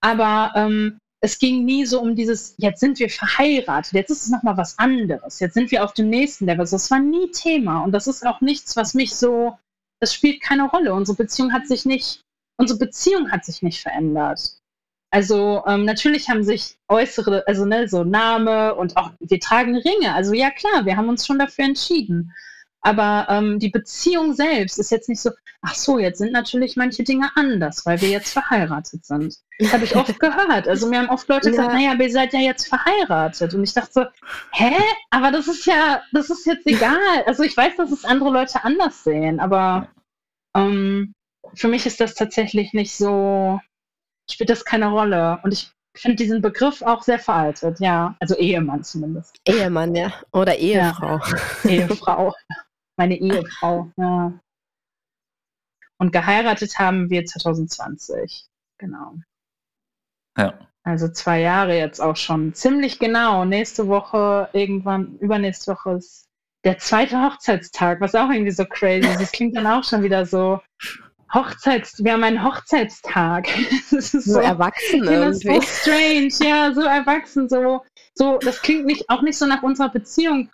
Aber ähm, es ging nie so um dieses, jetzt sind wir verheiratet, jetzt ist es nochmal was anderes, jetzt sind wir auf dem nächsten Level. Das war nie Thema und das ist auch nichts, was mich so, das spielt keine Rolle. Unsere Beziehung hat sich nicht, unsere Beziehung hat sich nicht verändert. Also ähm, natürlich haben sich äußere, also ne, so Name und auch wir tragen Ringe. Also ja klar, wir haben uns schon dafür entschieden. Aber ähm, die Beziehung selbst ist jetzt nicht so, ach so, jetzt sind natürlich manche Dinge anders, weil wir jetzt verheiratet sind. Das habe ich oft gehört. Also mir haben oft Leute gesagt, Ja. naja, aber ihr seid ja jetzt verheiratet. Und ich dachte so, hä? Aber das ist ja, das ist jetzt egal. Also ich weiß, dass es andere Leute anders sehen, aber ähm, für mich ist das tatsächlich nicht so, spielt das keine Rolle. Und ich finde diesen Begriff auch sehr veraltet, ja. Also Ehemann zumindest. Ehemann, ja. Oder Ehefrau. Ehefrau. Meine Ehefrau, ja. Und geheiratet haben wir 2020. Genau. Ja. Also zwei Jahre jetzt auch schon. Ziemlich genau. Nächste Woche, irgendwann, übernächste Woche ist der zweite Hochzeitstag, was auch irgendwie so crazy ist. Das klingt dann auch schon wieder so. Hochzeits, wir haben einen Hochzeitstag. Das ist So so, erwachsen das so irgendwie. strange, ja, so erwachsen, so, so, das klingt nicht, auch nicht so nach unserer Beziehung.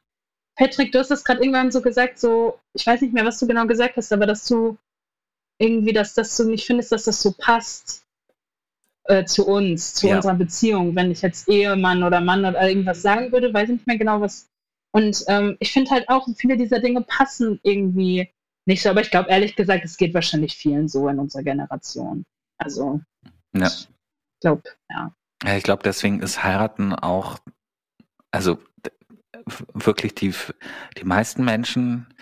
Patrick, du hast das gerade irgendwann so gesagt, so, ich weiß nicht mehr, was du genau gesagt hast, aber dass du irgendwie, dass das so nicht findest, dass das so passt äh, zu uns, zu Ja. unserer Beziehung. Wenn ich jetzt Ehemann oder Mann oder irgendwas sagen würde, weiß ich nicht mehr genau, was. Und ähm, ich finde halt auch, viele dieser Dinge passen irgendwie nicht so. Aber ich glaube, ehrlich gesagt, es geht wahrscheinlich vielen so in unserer Generation. Also, Ja. ich glaube, ja. Ja, ich glaube, deswegen ist heiraten auch, also wirklich die, die meisten Menschen,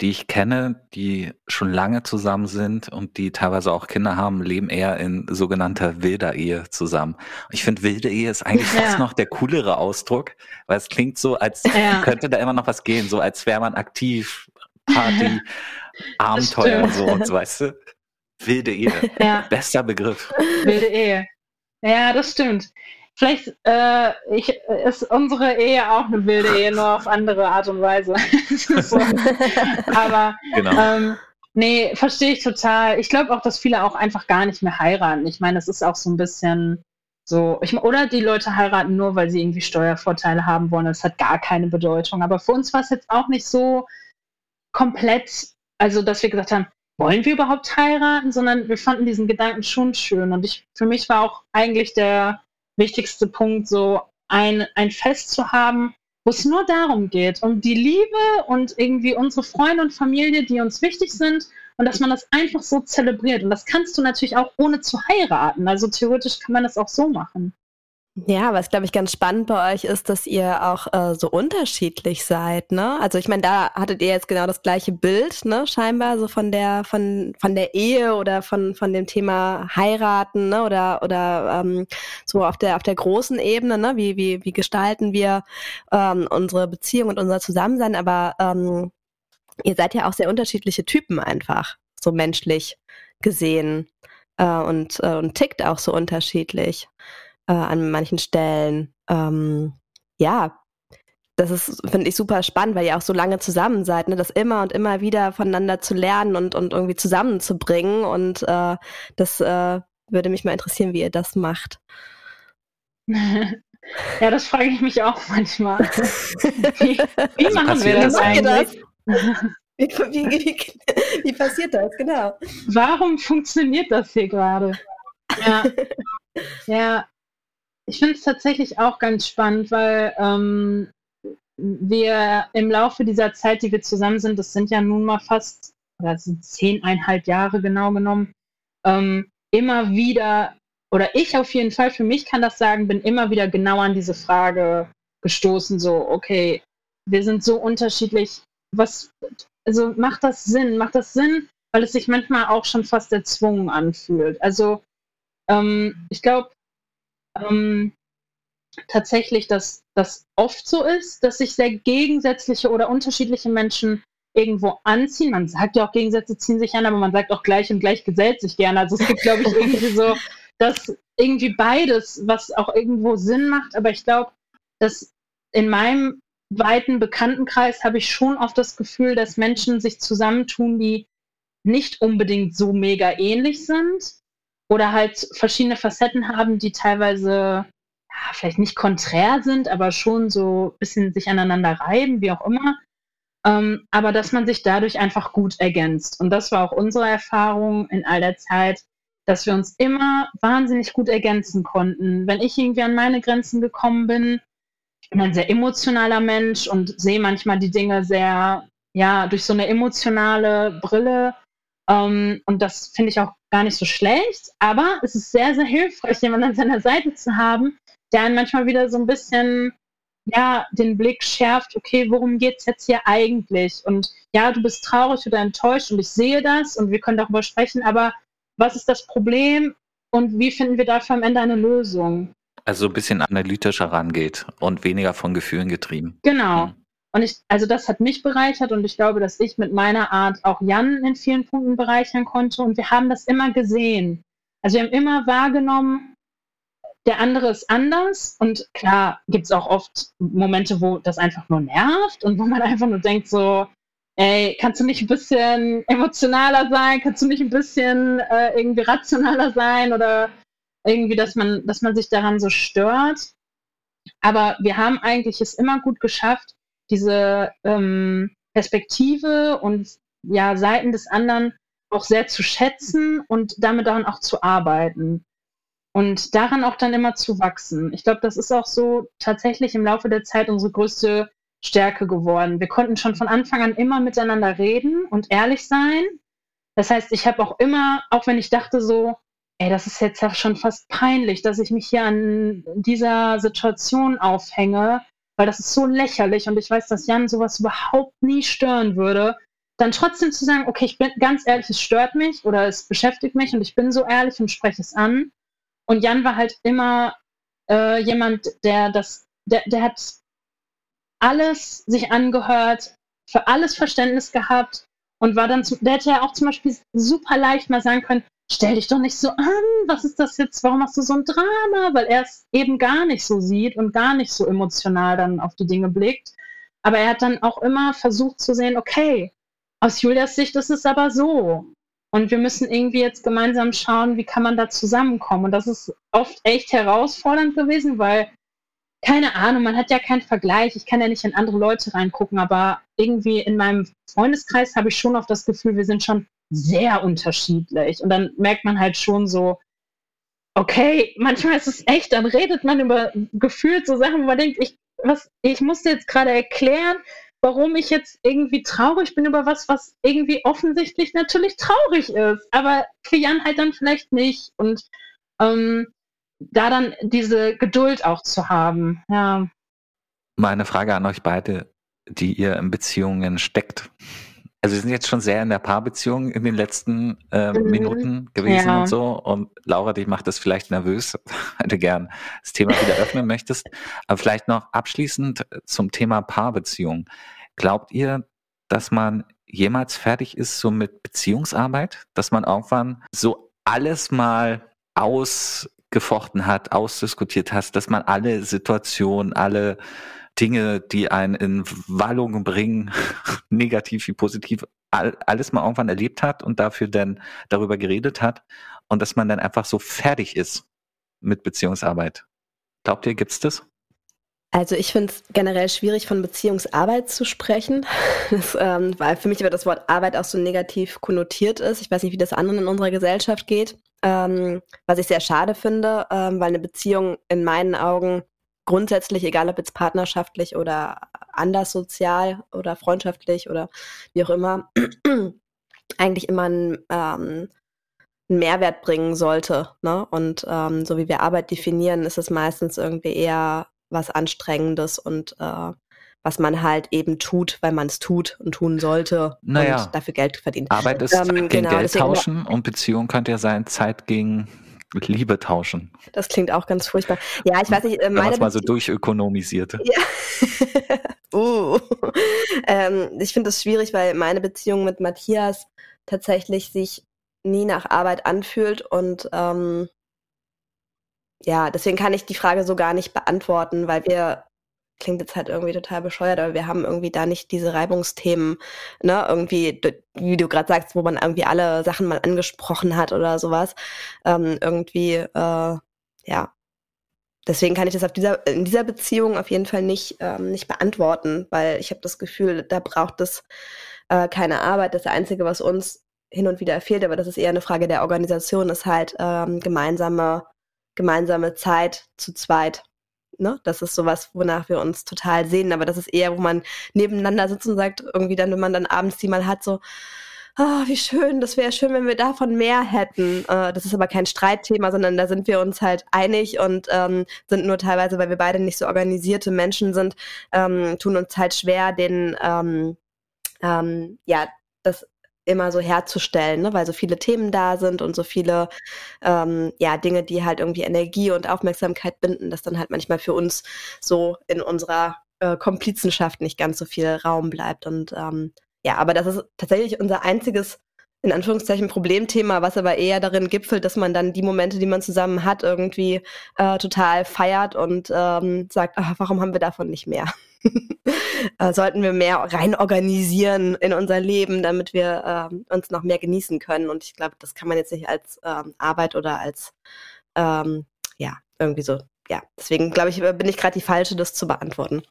die ich kenne, die schon lange zusammen sind und die teilweise auch Kinder haben, leben eher in sogenannter wilder Ehe zusammen. Ich finde, wilde Ehe ist eigentlich Ja. fast noch der coolere Ausdruck, weil es klingt so, als Ja. könnte da immer noch was gehen, so als wäre man aktiv, Party, Abenteuer und so und so, weißt du? Wilde Ehe, ja. bester Begriff. Wilde Ehe. Ja, das stimmt. Vielleicht äh, ich, ist unsere Ehe auch eine wilde Ehe, nur auf andere Art und Weise. so. Aber Genau. ähm, nee, verstehe ich total. Ich glaube auch, dass viele auch einfach gar nicht mehr heiraten. Ich meine, das ist auch so ein bisschen so, ich, oder die Leute heiraten nur, weil sie irgendwie Steuervorteile haben wollen. Das hat gar keine Bedeutung. Aber für uns war es jetzt auch nicht so komplett, also dass wir gesagt haben, wollen wir überhaupt heiraten, sondern wir fanden diesen Gedanken schon schön. Und ich, für mich war auch eigentlich der wichtigste Punkt, so ein, ein Fest zu haben, wo es nur darum geht, um die Liebe und irgendwie unsere Freunde und Familie, die uns wichtig sind und dass man das einfach so zelebriert. Und das kannst du natürlich auch ohne zu heiraten. Also theoretisch kann man das auch so machen. Ja, was glaube ich ganz spannend bei euch ist, dass ihr auch äh, so unterschiedlich seid, ne? Also ich meine, da hattet ihr jetzt genau das gleiche Bild, ne? Scheinbar so von der von von der Ehe oder von von dem Thema heiraten, ne? Oder oder ähm, so auf der auf der großen Ebene, ne? Wie wie wie gestalten wir ähm, unsere Beziehung und unser Zusammensein? Aber ähm, ihr seid ja auch sehr unterschiedliche Typen einfach, so menschlich gesehen äh, und äh, und tickt auch so unterschiedlich äh, an manchen Stellen. Ähm, ja, das ist, finde ich, super spannend, weil ihr auch so lange zusammen seid, ne? das immer und immer wieder voneinander zu lernen und, und irgendwie zusammenzubringen. Und äh, das äh, würde mich mal interessieren, wie ihr das macht. ja, das frage ich mich auch manchmal. Wie, wie Also machen wir das das eigentlich? Wie, wie, wie, wie passiert das, genau? Warum funktioniert das hier gerade? Ja, ja. Ich finde es tatsächlich auch ganz spannend, weil ähm, wir im Laufe dieser Zeit, die wir zusammen sind, das sind ja nun mal fast, oder sind zehneinhalb Jahre genau genommen, ähm, immer wieder, oder ich auf jeden Fall, für mich kann das sagen, bin immer wieder genau an diese Frage gestoßen, so, okay, wir sind so unterschiedlich, was, also macht das Sinn? Macht das Sinn, weil es sich manchmal auch schon fast erzwungen anfühlt? Also, ähm, ich glaube ähm, tatsächlich, dass das oft so ist, dass sich sehr gegensätzliche oder unterschiedliche Menschen irgendwo anziehen. Man sagt ja auch, Gegensätze ziehen sich an, aber man sagt auch gleich und gleich gesellt sich gerne. Also es gibt, glaube ich, irgendwie so, dass irgendwie beides, was auch irgendwo Sinn macht, aber ich glaube, dass in meinem weiten Bekanntenkreis habe ich schon oft das Gefühl, dass Menschen sich zusammentun, die nicht unbedingt so mega ähnlich sind oder halt verschiedene Facetten haben, die teilweise ja, vielleicht nicht konträr sind, aber schon so ein bisschen sich aneinander reiben, wie auch immer. Ähm, aber dass man sich dadurch einfach gut ergänzt. Und das war auch unsere Erfahrung in all der Zeit, dass wir uns immer wahnsinnig gut ergänzen konnten. Wenn ich irgendwie an meine Grenzen gekommen bin, ich bin ein sehr emotionaler Mensch und sehe manchmal die Dinge sehr, ja, durch so eine emotionale Brille. Ähm, und das finde ich auch gar nicht so schlecht. Aber es ist sehr, sehr hilfreich, jemanden an seiner Seite zu haben, der einen manchmal wieder so ein bisschen, ja, den Blick schärft, okay, worum geht es jetzt hier eigentlich? Und ja, du bist traurig oder enttäuscht und ich sehe das und wir können darüber sprechen, aber was ist das Problem und wie finden wir dafür am Ende eine Lösung? Also ein bisschen analytischer rangeht und weniger von Gefühlen getrieben. Genau. Und ich, also das hat mich bereichert und ich glaube, dass ich mit meiner Art auch Jan in vielen Punkten bereichern konnte und wir haben das immer gesehen. Also wir haben immer wahrgenommen, der andere ist anders und klar gibt es auch oft Momente, wo das einfach nur nervt und wo man einfach nur denkt so, ey, kannst du nicht ein bisschen emotionaler sein, kannst du nicht ein bisschen äh, irgendwie rationaler sein oder irgendwie, dass man, dass man sich daran so stört. Aber wir haben eigentlich es immer gut geschafft, diese ähm, Perspektive und ja, Seiten des anderen auch sehr zu schätzen und damit daran auch zu arbeiten. Und daran auch dann immer zu wachsen. Ich glaube, das ist auch so tatsächlich im Laufe der Zeit unsere größte Stärke geworden. Wir konnten schon von Anfang an immer miteinander reden und ehrlich sein. Das heißt, ich habe auch immer, auch wenn ich dachte so, ey, das ist jetzt ja schon fast peinlich, dass ich mich hier an dieser Situation aufhänge, weil das ist so lächerlich und ich weiß, dass Jan sowas überhaupt nie stören würde, dann trotzdem zu sagen, okay, ich bin ganz ehrlich, es stört mich oder es beschäftigt mich und ich bin so ehrlich und spreche es an. Und Jan war halt immer äh, jemand, der das, der, der hat alles sich angehört, für alles Verständnis gehabt und war dann, zu, der hätte ja auch zum Beispiel super leicht mal sagen können, stell dich doch nicht so an, was ist das jetzt, warum machst du so ein Drama? Weil er es eben gar nicht so sieht und gar nicht so emotional dann auf die Dinge blickt. Aber er hat dann auch immer versucht zu sehen, okay, aus Julias Sicht ist es aber so. Und wir müssen irgendwie jetzt gemeinsam schauen, wie kann man da zusammenkommen. Und das ist oft echt herausfordernd gewesen, weil, keine Ahnung, man hat ja keinen Vergleich. Ich kann ja nicht in andere Leute reingucken, aber irgendwie in meinem Freundeskreis habe ich schon oft das Gefühl, wir sind schon sehr unterschiedlich. Und dann merkt man halt schon so, okay, manchmal ist es echt, dann redet man über gefühlt so Sachen, wo man denkt, ich, was, ich musste jetzt gerade erklären, warum ich jetzt irgendwie traurig bin über was, was irgendwie offensichtlich natürlich traurig ist, aber für Jan halt dann vielleicht nicht. Und ähm, da dann diese Geduld auch zu haben, ja. Meine Frage an euch beide, die ihr in Beziehungen steckt. Also wir sind jetzt schon sehr in der Paarbeziehung in den letzten äh, mhm. Minuten gewesen ja. und so. Und Laura, dich macht das vielleicht nervös, weil du gern das Thema wieder öffnen möchtest. Aber vielleicht noch abschließend zum Thema Paarbeziehung. Glaubt ihr, dass man jemals fertig ist so mit Beziehungsarbeit? Dass man irgendwann so alles mal ausgefochten hat, ausdiskutiert hat, dass man alle Situationen, alle Dinge, die einen in Wallungen bringen, negativ wie positiv, all, alles mal irgendwann erlebt hat und dafür dann darüber geredet hat und dass man dann einfach so fertig ist mit Beziehungsarbeit. Glaubt ihr, gibt's das? Also ich finde es generell schwierig, von Beziehungsarbeit zu sprechen, das, ähm, weil für mich aber das Wort Arbeit auch so negativ konnotiert ist. Ich weiß nicht, wie das anderen in unserer Gesellschaft geht, ähm, was ich sehr schade finde, ähm, weil eine Beziehung in meinen Augen grundsätzlich, egal ob jetzt partnerschaftlich oder anders sozial oder freundschaftlich oder wie auch immer, eigentlich immer ein, ähm, einen Mehrwert bringen sollte. Ne? Und ähm, so wie wir Arbeit definieren, ist es meistens irgendwie eher was Anstrengendes und äh, was man halt eben tut, weil man es tut und tun sollte naja, und dafür Geld verdient. Arbeit ist ähm, Zeit gegen genau, Geld tauschen und Beziehung könnte ja sein Zeit gegen Liebe tauschen. Das klingt auch ganz furchtbar. Ja, ich weiß nicht. Äh, meine mal so durchökonomisiert. Ja. uh. ähm, ich finde das schwierig, weil meine Beziehung mit Matthias tatsächlich sich nie nach Arbeit anfühlt und ähm, ja, deswegen kann ich die Frage so gar nicht beantworten, weil wir klingt jetzt halt irgendwie total bescheuert, aber wir haben irgendwie da nicht diese Reibungsthemen, ne, irgendwie, wie du gerade sagst, wo man irgendwie alle Sachen mal angesprochen hat oder sowas. Ähm, irgendwie, äh, ja. Deswegen kann ich das auf dieser, in dieser Beziehung auf jeden Fall nicht, ähm, nicht beantworten, weil ich habe das Gefühl, da braucht es äh, keine Arbeit. Das Einzige, was uns hin und wieder fehlt, aber das ist eher eine Frage der Organisation, ist halt ähm, gemeinsame, gemeinsame Zeit zu zweit ne, das ist sowas, wonach wir uns total sehen, aber das ist eher, wo man nebeneinander sitzt und sagt, irgendwie dann, wenn man dann abends die mal hat, so, ah, wie schön, das wäre schön, wenn wir davon mehr hätten. Äh, das ist aber kein Streitthema, sondern da sind wir uns halt einig und ähm, sind nur teilweise, weil wir beide nicht so organisierte Menschen sind, ähm, tun uns halt schwer, den, ähm, ähm, ja, das immer so herzustellen, ne? weil so viele Themen da sind und so viele ähm, ja, Dinge, die halt irgendwie Energie und Aufmerksamkeit binden, dass dann halt manchmal für uns so in unserer äh, Komplizenschaft nicht ganz so viel Raum bleibt. Und ähm, ja, aber das ist tatsächlich unser einziges in Anführungszeichen Problemthema, was aber eher darin gipfelt, dass man dann die Momente, die man zusammen hat, irgendwie äh, total feiert und ähm, sagt, ach, warum haben wir davon nicht mehr? Äh, sollten wir mehr rein organisieren in unser Leben, damit wir äh, uns noch mehr genießen können. Und ich glaube, das kann man jetzt nicht als ähm, Arbeit oder als ähm, ja irgendwie so. Ja, deswegen glaube ich, bin ich gerade die falsche, das zu beantworten.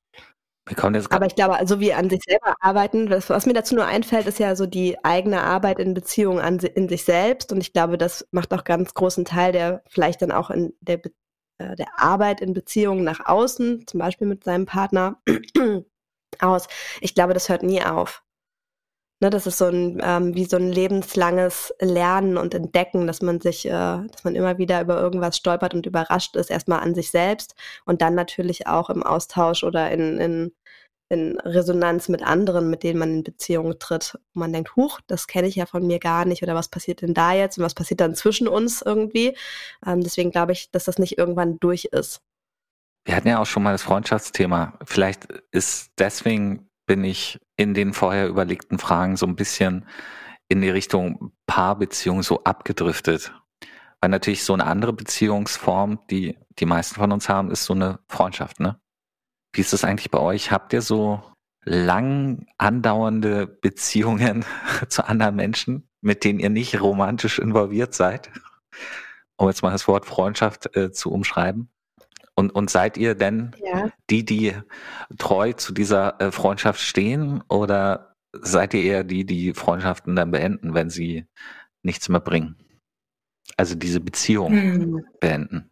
Aber ich glaube, so wie an sich selber arbeiten, was, was, mir dazu nur einfällt, ist ja so die eigene Arbeit in Beziehung an, in sich selbst. Und ich glaube, das macht auch ganz großen Teil der vielleicht dann auch in der, äh, der Arbeit in Beziehungen nach außen, zum Beispiel mit seinem Partner, aus. Ich glaube, das hört nie auf. Ne, das ist so ein ähm, wie so ein lebenslanges Lernen und Entdecken, dass man sich, äh, dass man immer wieder über irgendwas stolpert und überrascht ist, erstmal an sich selbst und dann natürlich auch im Austausch oder in, in, in Resonanz mit anderen, mit denen man in Beziehung tritt. Und man denkt, huch, das kenne ich ja von mir gar nicht oder was passiert denn da jetzt und was passiert dann zwischen uns irgendwie. Ähm, deswegen glaube ich, dass das nicht irgendwann durch ist. Wir hatten ja auch schon mal das Freundschaftsthema. Vielleicht ist deswegen bin ich in den vorher überlegten Fragen so ein bisschen in die Richtung Paarbeziehung so abgedriftet. Weil natürlich so eine andere Beziehungsform, die die meisten von uns haben, ist so eine Freundschaft, ne? Wie ist das eigentlich bei euch? Habt ihr so lang andauernde Beziehungen zu anderen Menschen, mit denen ihr nicht romantisch involviert seid? Um jetzt mal das Wort Freundschaft äh, zu umschreiben. Und, und seid ihr denn ja. die, die treu zu dieser äh, Freundschaft stehen oder seid ihr eher die, die Freundschaften dann beenden, wenn sie nichts mehr bringen? Also diese Beziehung hm. beenden.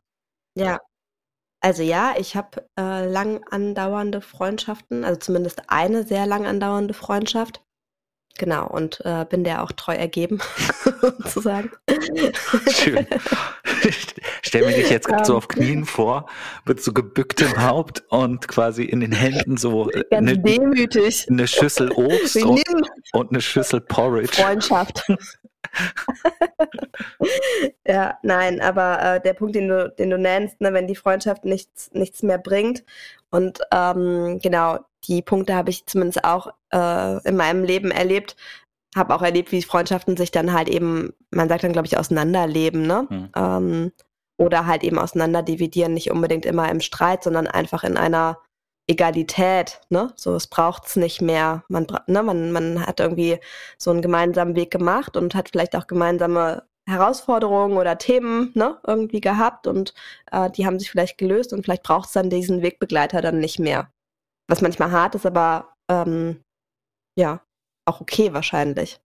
Ja. Also ja, ich habe äh, lang andauernde Freundschaften, also zumindest eine sehr lang andauernde Freundschaft. Genau, und äh, bin der auch treu ergeben, sozusagen. Schön. Stell mir dich jetzt gerade um, so ähm. auf Knien vor, mit so gebücktem Haupt und quasi in den Händen so Ganz eine, demütig. eine Schüssel Obst und, und, eine Schüssel Porridge. Freundschaft. ja, nein, aber äh, der Punkt, den du, den du nennst, ne, wenn die Freundschaft nichts, nichts mehr bringt und ähm, genau, die Punkte habe ich zumindest auch äh, in meinem Leben erlebt. Habe auch erlebt, wie Freundschaften sich dann halt eben, man sagt dann, glaube ich, auseinanderleben, ne? Mhm. Ähm, oder halt eben auseinanderdividieren, nicht unbedingt immer im Streit, sondern einfach in einer Egalität, ne? So, es braucht's nicht mehr. Man, ne, man, man hat irgendwie so einen gemeinsamen Weg gemacht und hat vielleicht auch gemeinsame Herausforderungen oder Themen ne, irgendwie gehabt und äh, die haben sich vielleicht gelöst und vielleicht braucht es dann diesen Wegbegleiter dann nicht mehr. Was manchmal hart ist, aber ähm, ja, auch okay wahrscheinlich.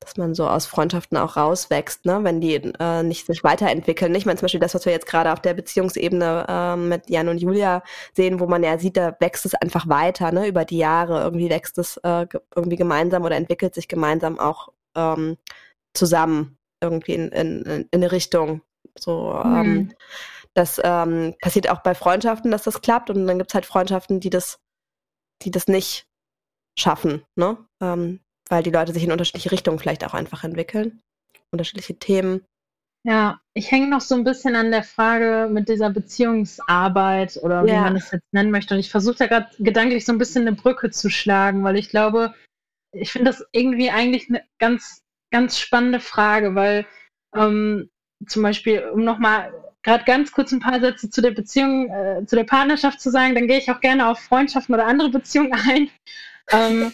Dass man so aus Freundschaften auch rauswächst, ne, wenn die äh, nicht sich weiterentwickeln. Ich meine zum Beispiel das, was wir jetzt gerade auf der Beziehungsebene äh, mit Jan und Julia sehen, wo man ja sieht, da wächst es einfach weiter, ne, über die Jahre. Irgendwie wächst es äh, irgendwie gemeinsam oder entwickelt sich gemeinsam auch ähm, zusammen irgendwie in, in, in eine Richtung. So, mhm. ähm, das ähm, passiert auch bei Freundschaften, dass das klappt. Und dann gibt es halt Freundschaften, die das, die das nicht schaffen, ne? Ähm, weil die Leute sich in unterschiedliche Richtungen vielleicht auch einfach entwickeln. Unterschiedliche Themen. Ja, ich hänge noch so ein bisschen an der Frage mit dieser Beziehungsarbeit oder wie man es jetzt nennen möchte. Und ich versuche da gerade gedanklich so ein bisschen eine Brücke zu schlagen, weil ich glaube, ich finde das irgendwie eigentlich eine ganz, ganz spannende Frage, weil ähm, zum Beispiel, um nochmal gerade ganz kurz ein paar Sätze zu der Beziehung, äh, zu der Partnerschaft zu sagen, dann gehe ich auch gerne auf Freundschaften oder andere Beziehungen ein. Ähm,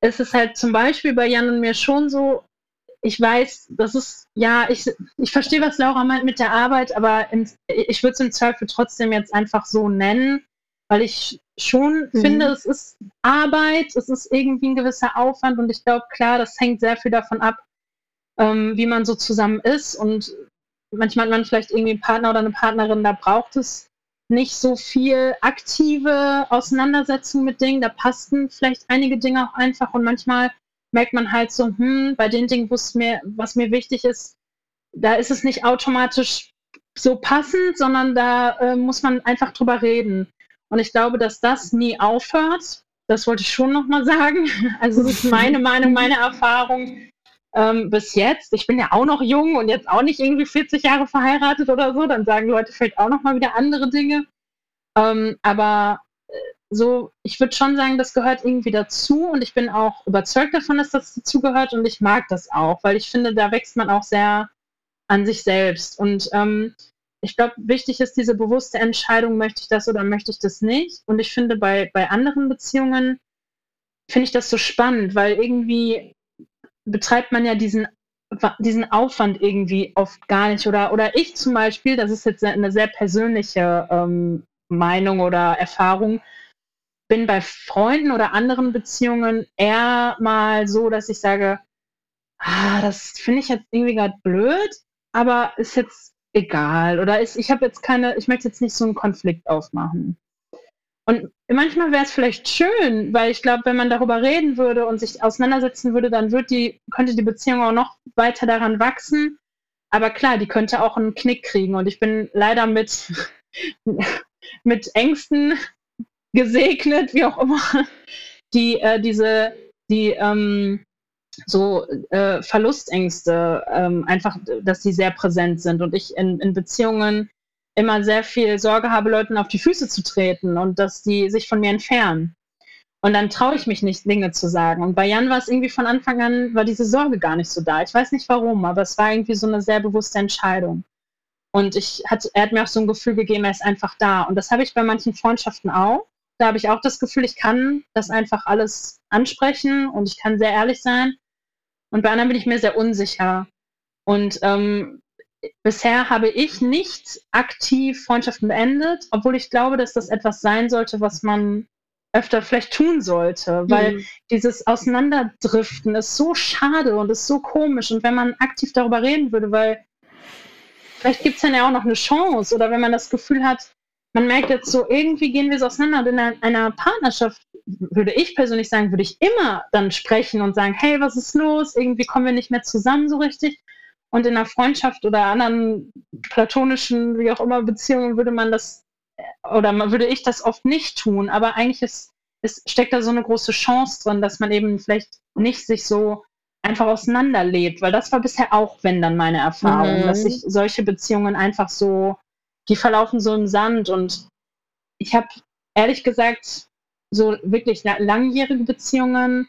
es ist halt zum Beispiel bei Jan und mir schon so, ich weiß, das ist, ja, ich, ich verstehe, was Laura meint mit der Arbeit, aber im, ich würde es im Zweifel trotzdem jetzt einfach so nennen, weil ich schon mhm. finde, es ist Arbeit, es ist irgendwie ein gewisser Aufwand und ich glaube, klar, das hängt sehr viel davon ab, ähm, wie man so zusammen ist und manchmal hat man vielleicht irgendwie einen Partner oder eine Partnerin, da braucht es nicht so viel aktive Auseinandersetzung mit Dingen, da passten vielleicht einige Dinge auch einfach und manchmal merkt man halt so, hm, bei den Dingen, mir, was mir wichtig ist, da ist es nicht automatisch so passend, sondern da äh, muss man einfach drüber reden. Und ich glaube, dass das nie aufhört. Das wollte ich schon nochmal sagen. Also das ist meine Meinung, meine Erfahrung, ähm, bis jetzt. Ich bin ja auch noch jung und jetzt auch nicht irgendwie 40 Jahre verheiratet oder so. Dann sagen Leute vielleicht auch noch mal wieder andere Dinge. Ähm, aber äh, so, ich würde schon sagen, das gehört irgendwie dazu und ich bin auch überzeugt davon, dass das dazu gehört und ich mag das auch, weil ich finde, da wächst man auch sehr an sich selbst. Und ähm, ich glaube, wichtig ist diese bewusste Entscheidung, möchte ich das oder möchte ich das nicht. Und ich finde, bei, bei anderen Beziehungen finde ich das so spannend, weil irgendwie betreibt man ja diesen, diesen Aufwand irgendwie oft gar nicht. Oder, oder ich zum Beispiel, das ist jetzt eine sehr persönliche ähm, Meinung oder Erfahrung, bin bei Freunden oder anderen Beziehungen eher mal so, dass ich sage, ah, das finde ich jetzt irgendwie gerade blöd, aber ist jetzt egal. Oder ist, ich habe jetzt keine, ich möchte jetzt nicht so einen Konflikt aufmachen. Und manchmal wäre es vielleicht schön, weil ich glaube, wenn man darüber reden würde und sich auseinandersetzen würde, dann wird die, könnte die Beziehung auch noch weiter daran wachsen. Aber klar, die könnte auch einen Knick kriegen. Und ich bin leider mit, mit Ängsten gesegnet, wie auch immer, die äh, diese, die ähm, so äh, Verlustängste ähm, einfach, dass sie sehr präsent sind und ich in, in Beziehungen immer sehr viel Sorge habe, Leuten auf die Füße zu treten und dass die sich von mir entfernen. Und dann traue ich mich nicht, Dinge zu sagen. Und bei Jan war es irgendwie von Anfang an, war diese Sorge gar nicht so da. Ich weiß nicht warum, aber es war irgendwie so eine sehr bewusste Entscheidung. Und ich hat, er hat mir auch so ein Gefühl gegeben, er ist einfach da. Und das habe ich bei manchen Freundschaften auch. Da habe ich auch das Gefühl, ich kann das einfach alles ansprechen und ich kann sehr ehrlich sein. Und bei anderen bin ich mir sehr unsicher. Und ähm, bisher habe ich nicht aktiv Freundschaften beendet, obwohl ich glaube, dass das etwas sein sollte, was man öfter vielleicht tun sollte, weil mhm. dieses Auseinanderdriften ist so schade und ist so komisch. Und wenn man aktiv darüber reden würde, weil vielleicht gibt es dann ja auch noch eine Chance oder wenn man das Gefühl hat, man merkt jetzt so, irgendwie gehen wir so auseinander und in einer, einer Partnerschaft würde ich persönlich sagen, würde ich immer dann sprechen und sagen, hey, was ist los? Irgendwie kommen wir nicht mehr zusammen so richtig. Und in einer Freundschaft oder anderen platonischen, wie auch immer, Beziehungen würde man das, oder würde ich das oft nicht tun. Aber eigentlich ist, ist, steckt da so eine große Chance drin, dass man eben vielleicht nicht sich so einfach auseinanderlebt, weil das war bisher auch, wenn dann meine Erfahrung, mhm. dass sich solche Beziehungen einfach so, die verlaufen so im Sand und ich habe ehrlich gesagt so wirklich langjährige Beziehungen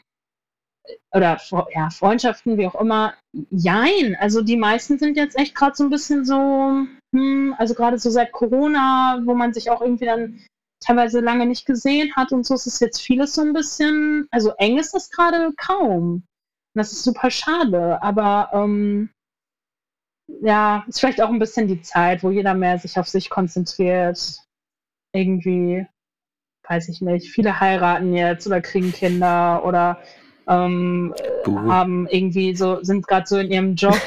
oder ja, Freundschaften, wie auch immer, jein. Also die meisten sind jetzt echt gerade so ein bisschen so, hm, also gerade so seit Corona, wo man sich auch irgendwie dann teilweise lange nicht gesehen hat und so ist es jetzt vieles so ein bisschen, also eng ist das gerade kaum. Und das ist super schade, aber ähm, ja, ist vielleicht auch ein bisschen die Zeit, wo jeder mehr sich auf sich konzentriert. Irgendwie, weiß ich nicht, viele heiraten jetzt oder kriegen Kinder oder ähm, haben irgendwie so, sind gerade so in ihrem Job,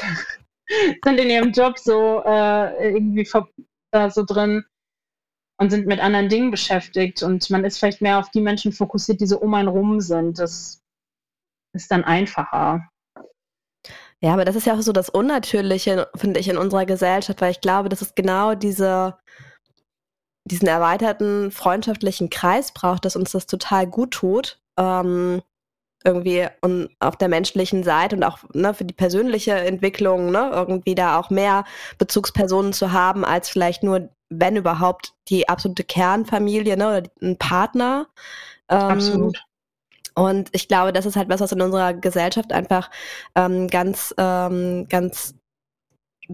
sind in ihrem Job so äh, irgendwie äh, so drin und sind mit anderen Dingen beschäftigt und man ist vielleicht mehr auf die Menschen fokussiert, die so um einen rum sind. Das ist dann einfacher. Ja, aber das ist ja auch so das Unnatürliche, finde ich, in unserer Gesellschaft, weil ich glaube, dass es genau diese, diesen erweiterten freundschaftlichen Kreis braucht, dass uns das total gut tut. Ähm, irgendwie und auf der menschlichen Seite und auch ne, für die persönliche Entwicklung ne, irgendwie da auch mehr Bezugspersonen zu haben als vielleicht nur, wenn überhaupt, die absolute Kernfamilie ne, oder ein Partner. Ähm, Absolut. Und ich glaube, das ist halt was, was in unserer Gesellschaft einfach ähm, ganz, ähm, ganz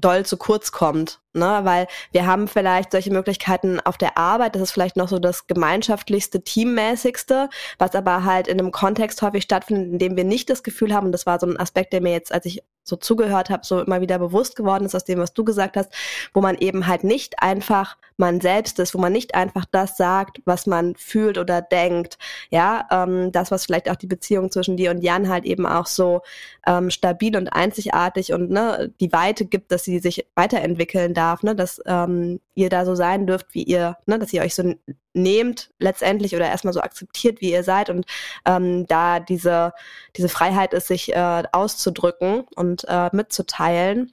doll zu kurz kommt, ne? Weil wir haben vielleicht solche Möglichkeiten auf der Arbeit, das ist vielleicht noch so das gemeinschaftlichste, teammäßigste, was aber halt in einem Kontext häufig stattfindet, in dem wir nicht das Gefühl haben, und das war so ein Aspekt, der mir jetzt, als ich so zugehört habe, so immer wieder bewusst geworden ist aus dem, was du gesagt hast, wo man eben halt nicht einfach man selbst ist, wo man nicht einfach das sagt, was man fühlt oder denkt. Ja, ähm, das, was vielleicht auch die Beziehung zwischen dir und Jan halt eben auch so ähm, stabil und einzigartig und ne, die Weite gibt, dass sie sich weiterentwickeln darf, ne, dass ähm, ihr da so sein dürft, wie ihr, ne, dass ihr euch so nehmt letztendlich oder erstmal so akzeptiert, wie ihr seid und ähm, da diese, diese Freiheit ist, sich äh, auszudrücken und äh, mitzuteilen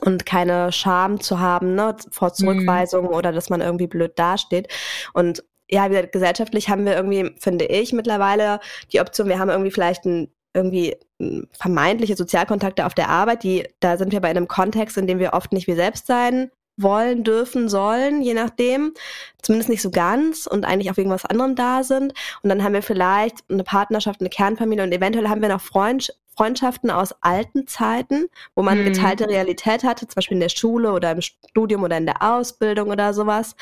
und keine Scham zu haben ne, vor mhm. Zurückweisung mhm. oder dass man irgendwie blöd dasteht. Und ja, wie gesagt, gesellschaftlich haben wir irgendwie, finde ich, mittlerweile die Option, wir haben irgendwie vielleicht ein irgendwie vermeintliche Sozialkontakte auf der Arbeit, die, da sind wir bei einem Kontext, in dem wir oft nicht wir selbst sein wollen, dürfen, sollen, je nachdem. Zumindest nicht so ganz und eigentlich auf irgendwas anderem da sind. Und dann haben wir vielleicht eine Partnerschaft, eine Kernfamilie und eventuell haben wir noch Freund, Freundschaften aus alten Zeiten, wo man mhm. geteilte Realität hatte, zum Beispiel in der Schule oder im Studium oder in der Ausbildung oder sowas.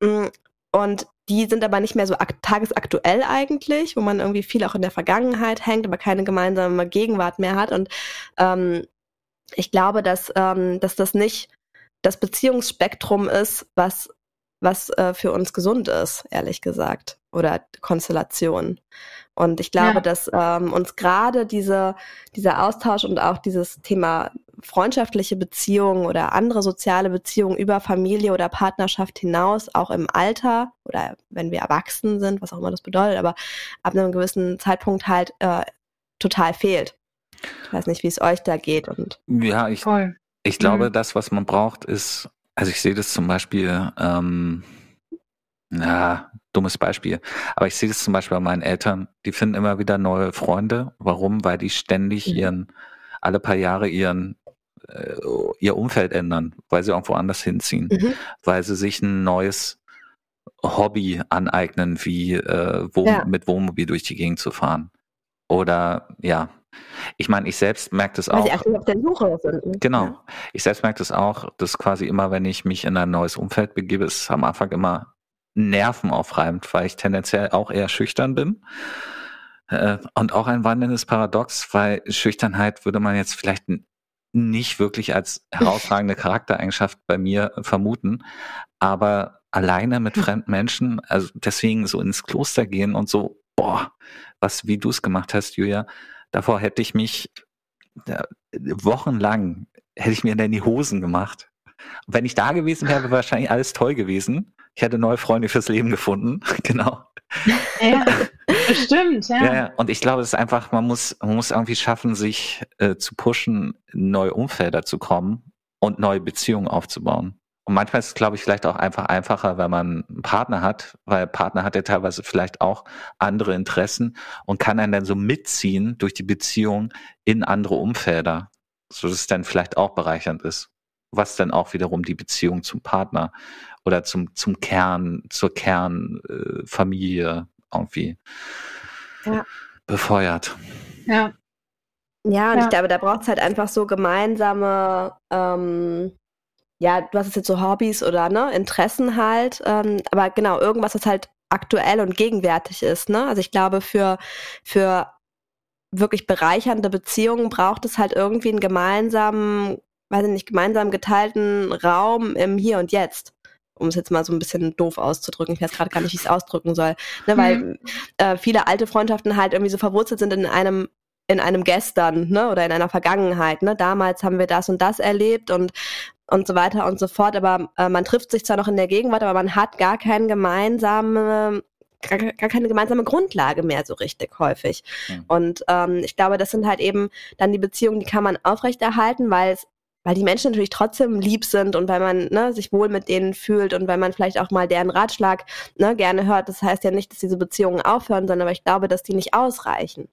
Mm, und die sind aber nicht mehr so tagesaktuell eigentlich, wo man irgendwie viel auch in der Vergangenheit hängt, aber keine gemeinsame Gegenwart mehr hat. Und ähm, ich glaube, dass, ähm, dass das nicht das Beziehungsspektrum ist, was, was äh, für uns gesund ist, ehrlich gesagt. oder Konstellation. Und ich glaube, Ja. dass ähm, uns gerade diese, dieser Austausch und auch dieses Thema freundschaftliche Beziehungen oder andere soziale Beziehungen über Familie oder Partnerschaft hinaus, auch im Alter oder wenn wir erwachsen sind, was auch immer das bedeutet, aber ab einem gewissen Zeitpunkt halt äh, total fehlt. Ich weiß nicht, wie es euch da geht. Und Ja, ich, Voll. Ich glaube, Mhm. das, was man braucht, ist, also ich sehe das zum Beispiel, ähm, na, dummes Beispiel, aber ich sehe das zum Beispiel bei meinen Eltern, die finden immer wieder neue Freunde. Warum? Weil die ständig Mhm. ihren, alle paar Jahre ihren, äh, ihr Umfeld ändern, weil sie irgendwo anders hinziehen, Mhm. weil sie sich ein neues Hobby aneignen, wie äh, Wohn Ja. mit Wohnmobil durch die Gegend zu fahren. Oder ja, ich meine, ich selbst merke das weil sie auch. aktiv auf der Suche sind. Genau. Ja. Ich selbst merke das auch, dass quasi immer, wenn ich mich in ein neues Umfeld begebe, ist am Anfang immer nervenaufreibend, weil ich tendenziell auch eher schüchtern bin. Äh, Und auch ein wandelndes Paradox, weil Schüchternheit würde man jetzt vielleicht nicht wirklich als herausragende Charaktereigenschaft bei mir vermuten, aber alleine mit fremden Menschen, also deswegen so ins Kloster gehen und so, boah, was, wie du es gemacht hast, Julia, davor hätte ich mich ja, wochenlang hätte ich mir in die Hosen gemacht. Und wenn ich da gewesen wäre, wäre wahrscheinlich alles toll gewesen. Ich hätte neue Freunde fürs Leben gefunden. genau. Ja, bestimmt, ja. Ja. Und ich glaube, es ist einfach, man muss, man muss irgendwie schaffen, sich äh, zu pushen, neue Umfelder zu kommen und neue Beziehungen aufzubauen. Und manchmal ist es, glaube ich, vielleicht auch einfach einfacher, wenn man einen Partner hat, weil Partner hat ja teilweise vielleicht auch andere Interessen und kann einen dann so mitziehen durch die Beziehung in andere Umfelder, so dass es dann vielleicht auch bereichernd ist, was dann auch wiederum die Beziehung zum Partner oder zum zum Kern, zur Kernfamilie äh, irgendwie Ja. befeuert. Ja, Ja, und Ja. ich glaube, da braucht es halt einfach so gemeinsame, ähm, ja, du hast es jetzt so Hobbys oder ne, Interessen halt, ähm, aber genau, irgendwas, was halt aktuell und gegenwärtig ist, ne? Also ich glaube, für, für wirklich bereichernde Beziehungen braucht es halt irgendwie einen gemeinsamen, weiß ich nicht, gemeinsam geteilten Raum im Hier und Jetzt. Um es jetzt mal so ein bisschen doof auszudrücken. Ich weiß gerade gar nicht, wie ich es ausdrücken soll. Ne, weil äh, viele alte Freundschaften halt irgendwie so verwurzelt sind in einem in einem Gestern, ne, oder in einer Vergangenheit, ne, damals haben wir das und das erlebt und und so weiter und so fort, aber äh, man trifft sich zwar noch in der Gegenwart, aber man hat gar keine gemeinsame gar, gar keine gemeinsame Grundlage mehr so richtig häufig. Mhm. Und ähm, ich glaube, das sind halt eben dann die Beziehungen, die kann man aufrechterhalten, weil es weil die Menschen natürlich trotzdem lieb sind und weil man ne, sich wohl mit denen fühlt und weil man vielleicht auch mal deren Ratschlag ne, gerne hört. Das heißt ja nicht, dass diese Beziehungen aufhören, sondern aber ich glaube, dass die nicht ausreichen.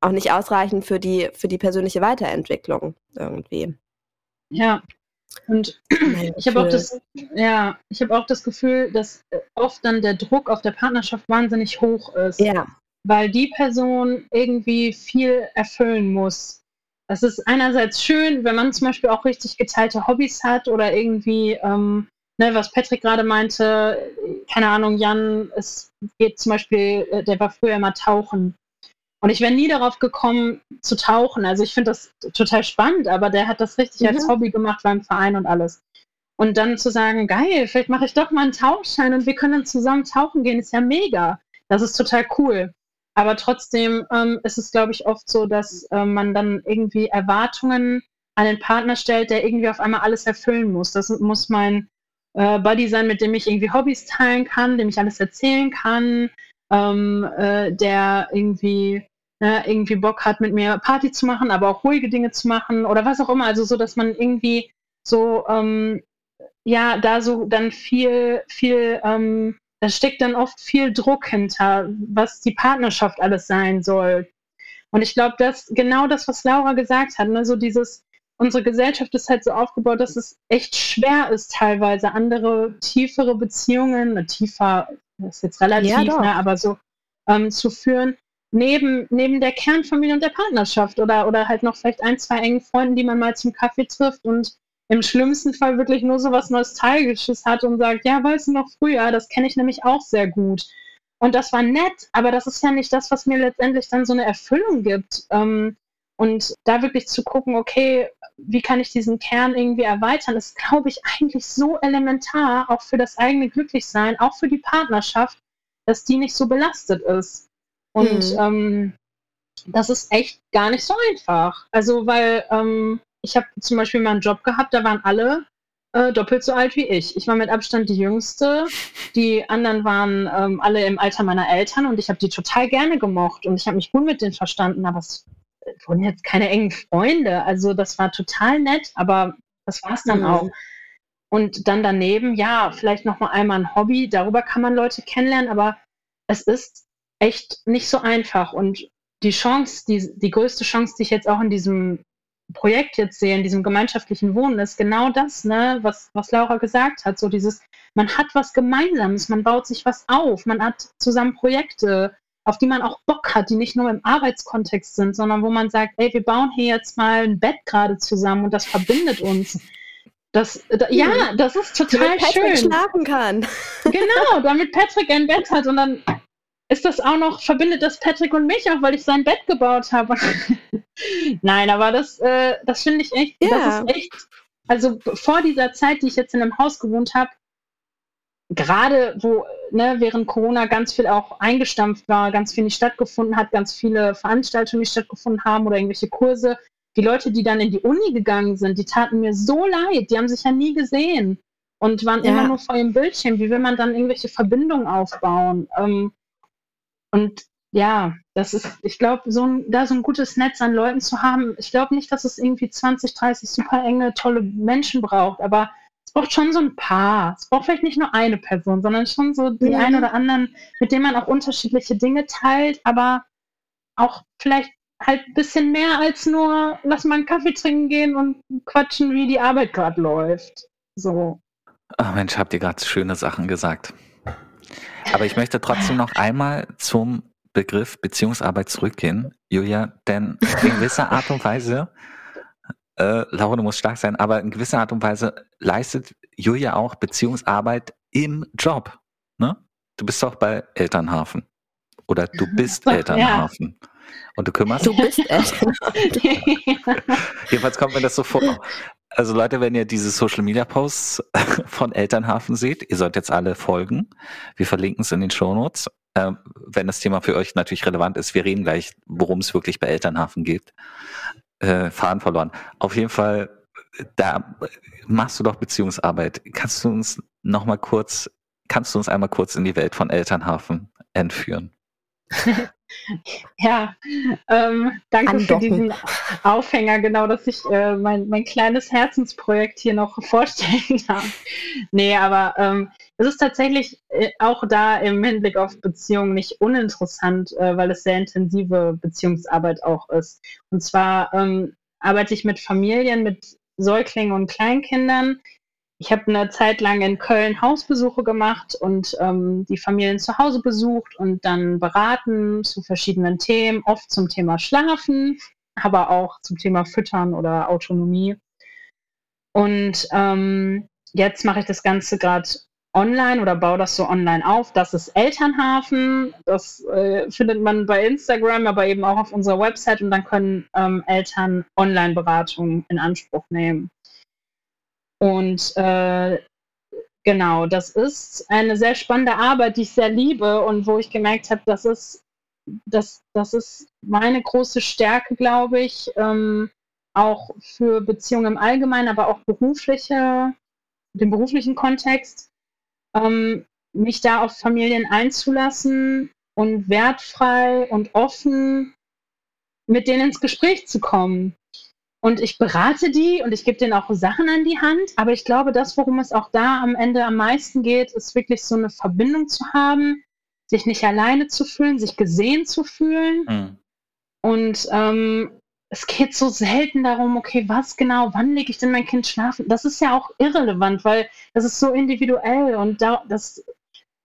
Auch nicht ausreichen für die, für die persönliche Weiterentwicklung irgendwie. ja. Und ich habe auch das, ja, ich habe auch das Gefühl, dass äh, oft dann der Druck auf der Partnerschaft wahnsinnig hoch ist. Ja, weil die Person irgendwie viel erfüllen muss. Das ist einerseits schön, wenn man zum Beispiel auch richtig geteilte Hobbys hat oder irgendwie, ähm, ne, was Patrick gerade meinte, keine Ahnung, Jan, es geht zum Beispiel, äh, der war früher immer tauchen. Und ich wäre nie darauf gekommen zu tauchen. Also ich finde das total spannend, aber der hat das richtig als Mhm. Hobby gemacht beim Verein und alles. Und dann zu sagen, geil, vielleicht mache ich doch mal einen Tauchschein und wir können dann zusammen tauchen gehen, ist ja mega. Das ist total cool. Aber trotzdem ähm, ist es, glaube ich, oft so, dass ähm, man dann irgendwie Erwartungen an den Partner stellt, der irgendwie auf einmal alles erfüllen muss. Das muss mein äh, Buddy sein, mit dem ich irgendwie Hobbys teilen kann, dem ich alles erzählen kann, ähm, äh, der irgendwie ne, irgendwie Bock hat, mit mir Party zu machen, aber auch ruhige Dinge zu machen oder was auch immer. Also so, dass man irgendwie so ähm, ja da so dann viel viel ähm, da steckt dann oft viel Druck hinter, was die Partnerschaft alles sein soll. Und ich glaube, dass genau das, was Laura gesagt hat, ne, so dieses, unsere Gesellschaft ist halt so aufgebaut, dass es echt schwer ist, teilweise andere, tiefere Beziehungen, tiefer, das ist jetzt relativ, Ja, ne, aber so ähm, zu führen, neben, neben der Kernfamilie und der Partnerschaft oder, oder halt noch vielleicht ein, zwei engen Freunden, die man mal zum Kaffee trifft und im schlimmsten Fall wirklich nur so was Nostalgisches hat und sagt, ja, weißt du noch früher, das kenne ich nämlich auch sehr gut. Und das war nett, aber das ist ja nicht das, was mir letztendlich dann so eine Erfüllung gibt. Ähm, und da wirklich zu gucken, okay, wie kann ich diesen Kern irgendwie erweitern, ist, glaube ich, eigentlich so elementar, auch für das eigene Glücklichsein, auch für die Partnerschaft, dass die nicht so belastet ist. Und Mhm. ähm, das ist echt gar nicht so einfach. Also, weil ähm, ich habe zum Beispiel mal einen Job gehabt, da waren alle äh, doppelt so alt wie ich. Ich war mit Abstand die Jüngste. Die anderen waren ähm, alle im Alter meiner Eltern und ich habe die total gerne gemocht und ich habe mich gut mit denen verstanden, aber es wurden jetzt keine engen Freunde. Also das war total nett, aber das war es dann Mhm. auch. Und dann daneben, ja, vielleicht noch mal einmal ein Hobby. Darüber kann man Leute kennenlernen, aber es ist echt nicht so einfach. Und die Chance, die, die größte Chance, die ich jetzt auch in diesem Projekt jetzt sehe, in diesem gemeinschaftlichen Wohnen, ist genau das, ne, was, was Laura gesagt hat. So dieses, man hat was Gemeinsames, man baut sich was auf, man hat zusammen Projekte, auf die man auch Bock hat, die nicht nur im Arbeitskontext sind, sondern wo man sagt, ey, wir bauen hier jetzt mal ein Bett gerade zusammen und das verbindet uns. Das, da, ja, das ist total Damit Patrick schön. schlafen kann. Genau, damit Patrick ein Bett hat und dann ist das auch noch, verbindet das Patrick und mich auch, weil ich sein Bett gebaut habe. Nein, aber das, äh, das finde ich echt, Ja. das ist echt, also vor dieser Zeit, die ich jetzt in einem Haus gewohnt habe, gerade wo, ne, während Corona ganz viel auch eingestampft war, ganz viel nicht stattgefunden hat, ganz viele Veranstaltungen nicht stattgefunden haben oder irgendwelche Kurse, die Leute, die dann in die Uni gegangen sind, die taten mir so leid, die haben sich ja nie gesehen und waren Ja. immer nur vor ihrem Bildschirm. Wie will man dann irgendwelche Verbindungen aufbauen? Ähm, und ja, das ist, ich glaube, so ein, da so ein gutes Netz an Leuten zu haben, ich glaube nicht, dass es irgendwie 20, 30 super enge, tolle Menschen braucht, aber braucht schon so ein paar. Es braucht vielleicht nicht nur eine Person, sondern schon so die Mhm. ein oder anderen, mit denen man auch unterschiedliche Dinge teilt, aber auch vielleicht halt ein bisschen mehr als nur, lass mal einen Kaffee trinken gehen und quatschen, wie die Arbeit gerade läuft. So. Ach Mensch, habt ihr gerade schöne Sachen gesagt. Aber ich möchte trotzdem noch einmal zum Begriff Beziehungsarbeit zurückgehen, Julia, denn in gewisser Art und Weise, äh, Laura, du musst stark sein, aber in gewisser Art und Weise leistet Julia auch Beziehungsarbeit im Job. Ne? Du bist doch bei Elternhafen. Oder du bist Ja. Elternhafen. Und du kümmerst Du bist echt. Jedenfalls kommt mir das so vor. Also Leute, wenn ihr diese Social Media Posts von Elternhafen seht, ihr sollt jetzt alle folgen. Wir verlinken es in den Shownotes. Ähm, wenn das Thema für euch natürlich relevant ist, wir reden gleich, worum es wirklich bei Elternhafen geht. Äh, Faden verloren. Auf jeden Fall, da machst du doch Beziehungsarbeit. Kannst du uns noch mal kurz, kannst du uns einmal kurz in die Welt von Elternhafen entführen? Ja, ähm, danke Andocken. für diesen Aufhänger, genau, dass ich äh, mein, mein kleines Herzensprojekt hier noch vorstellen darf. Nee, aber ähm, es ist tatsächlich äh, auch da im Hinblick auf Beziehungen nicht uninteressant, äh, weil es sehr intensive Beziehungsarbeit auch ist. Und zwar ähm, arbeite ich mit Familien, mit Säuglingen und Kleinkindern. Ich habe eine Zeit lang in Köln Hausbesuche gemacht und ähm, die Familien zu Hause besucht und dann beraten zu verschiedenen Themen, oft zum Thema Schlafen, aber auch zum Thema Füttern oder Autonomie. Und ähm, jetzt mache ich das Ganze gerade online oder baue das so online auf. Das ist Elternhafen. Das äh, findet man bei Instagram, aber eben auch auf unserer Website und dann können ähm, Eltern Online-Beratungen in Anspruch nehmen. Und äh, genau, das ist eine sehr spannende Arbeit, die ich sehr liebe und wo ich gemerkt habe, das ist, das, das ist meine große Stärke, glaube ich, ähm, auch für Beziehungen im Allgemeinen, aber auch berufliche, den beruflichen Kontext, ähm, mich da auf Familien einzulassen und wertfrei und offen mit denen ins Gespräch zu kommen. Und ich berate die und ich gebe denen auch Sachen an die Hand. Aber ich glaube, das, worum es auch da am Ende am meisten geht, ist wirklich so eine Verbindung zu haben, sich nicht alleine zu fühlen, sich gesehen zu fühlen. Hm. Und ähm, es geht so selten darum, okay, was genau, wann lege ich denn mein Kind schlafen? Das ist ja auch irrelevant, weil das ist so individuell und da, das,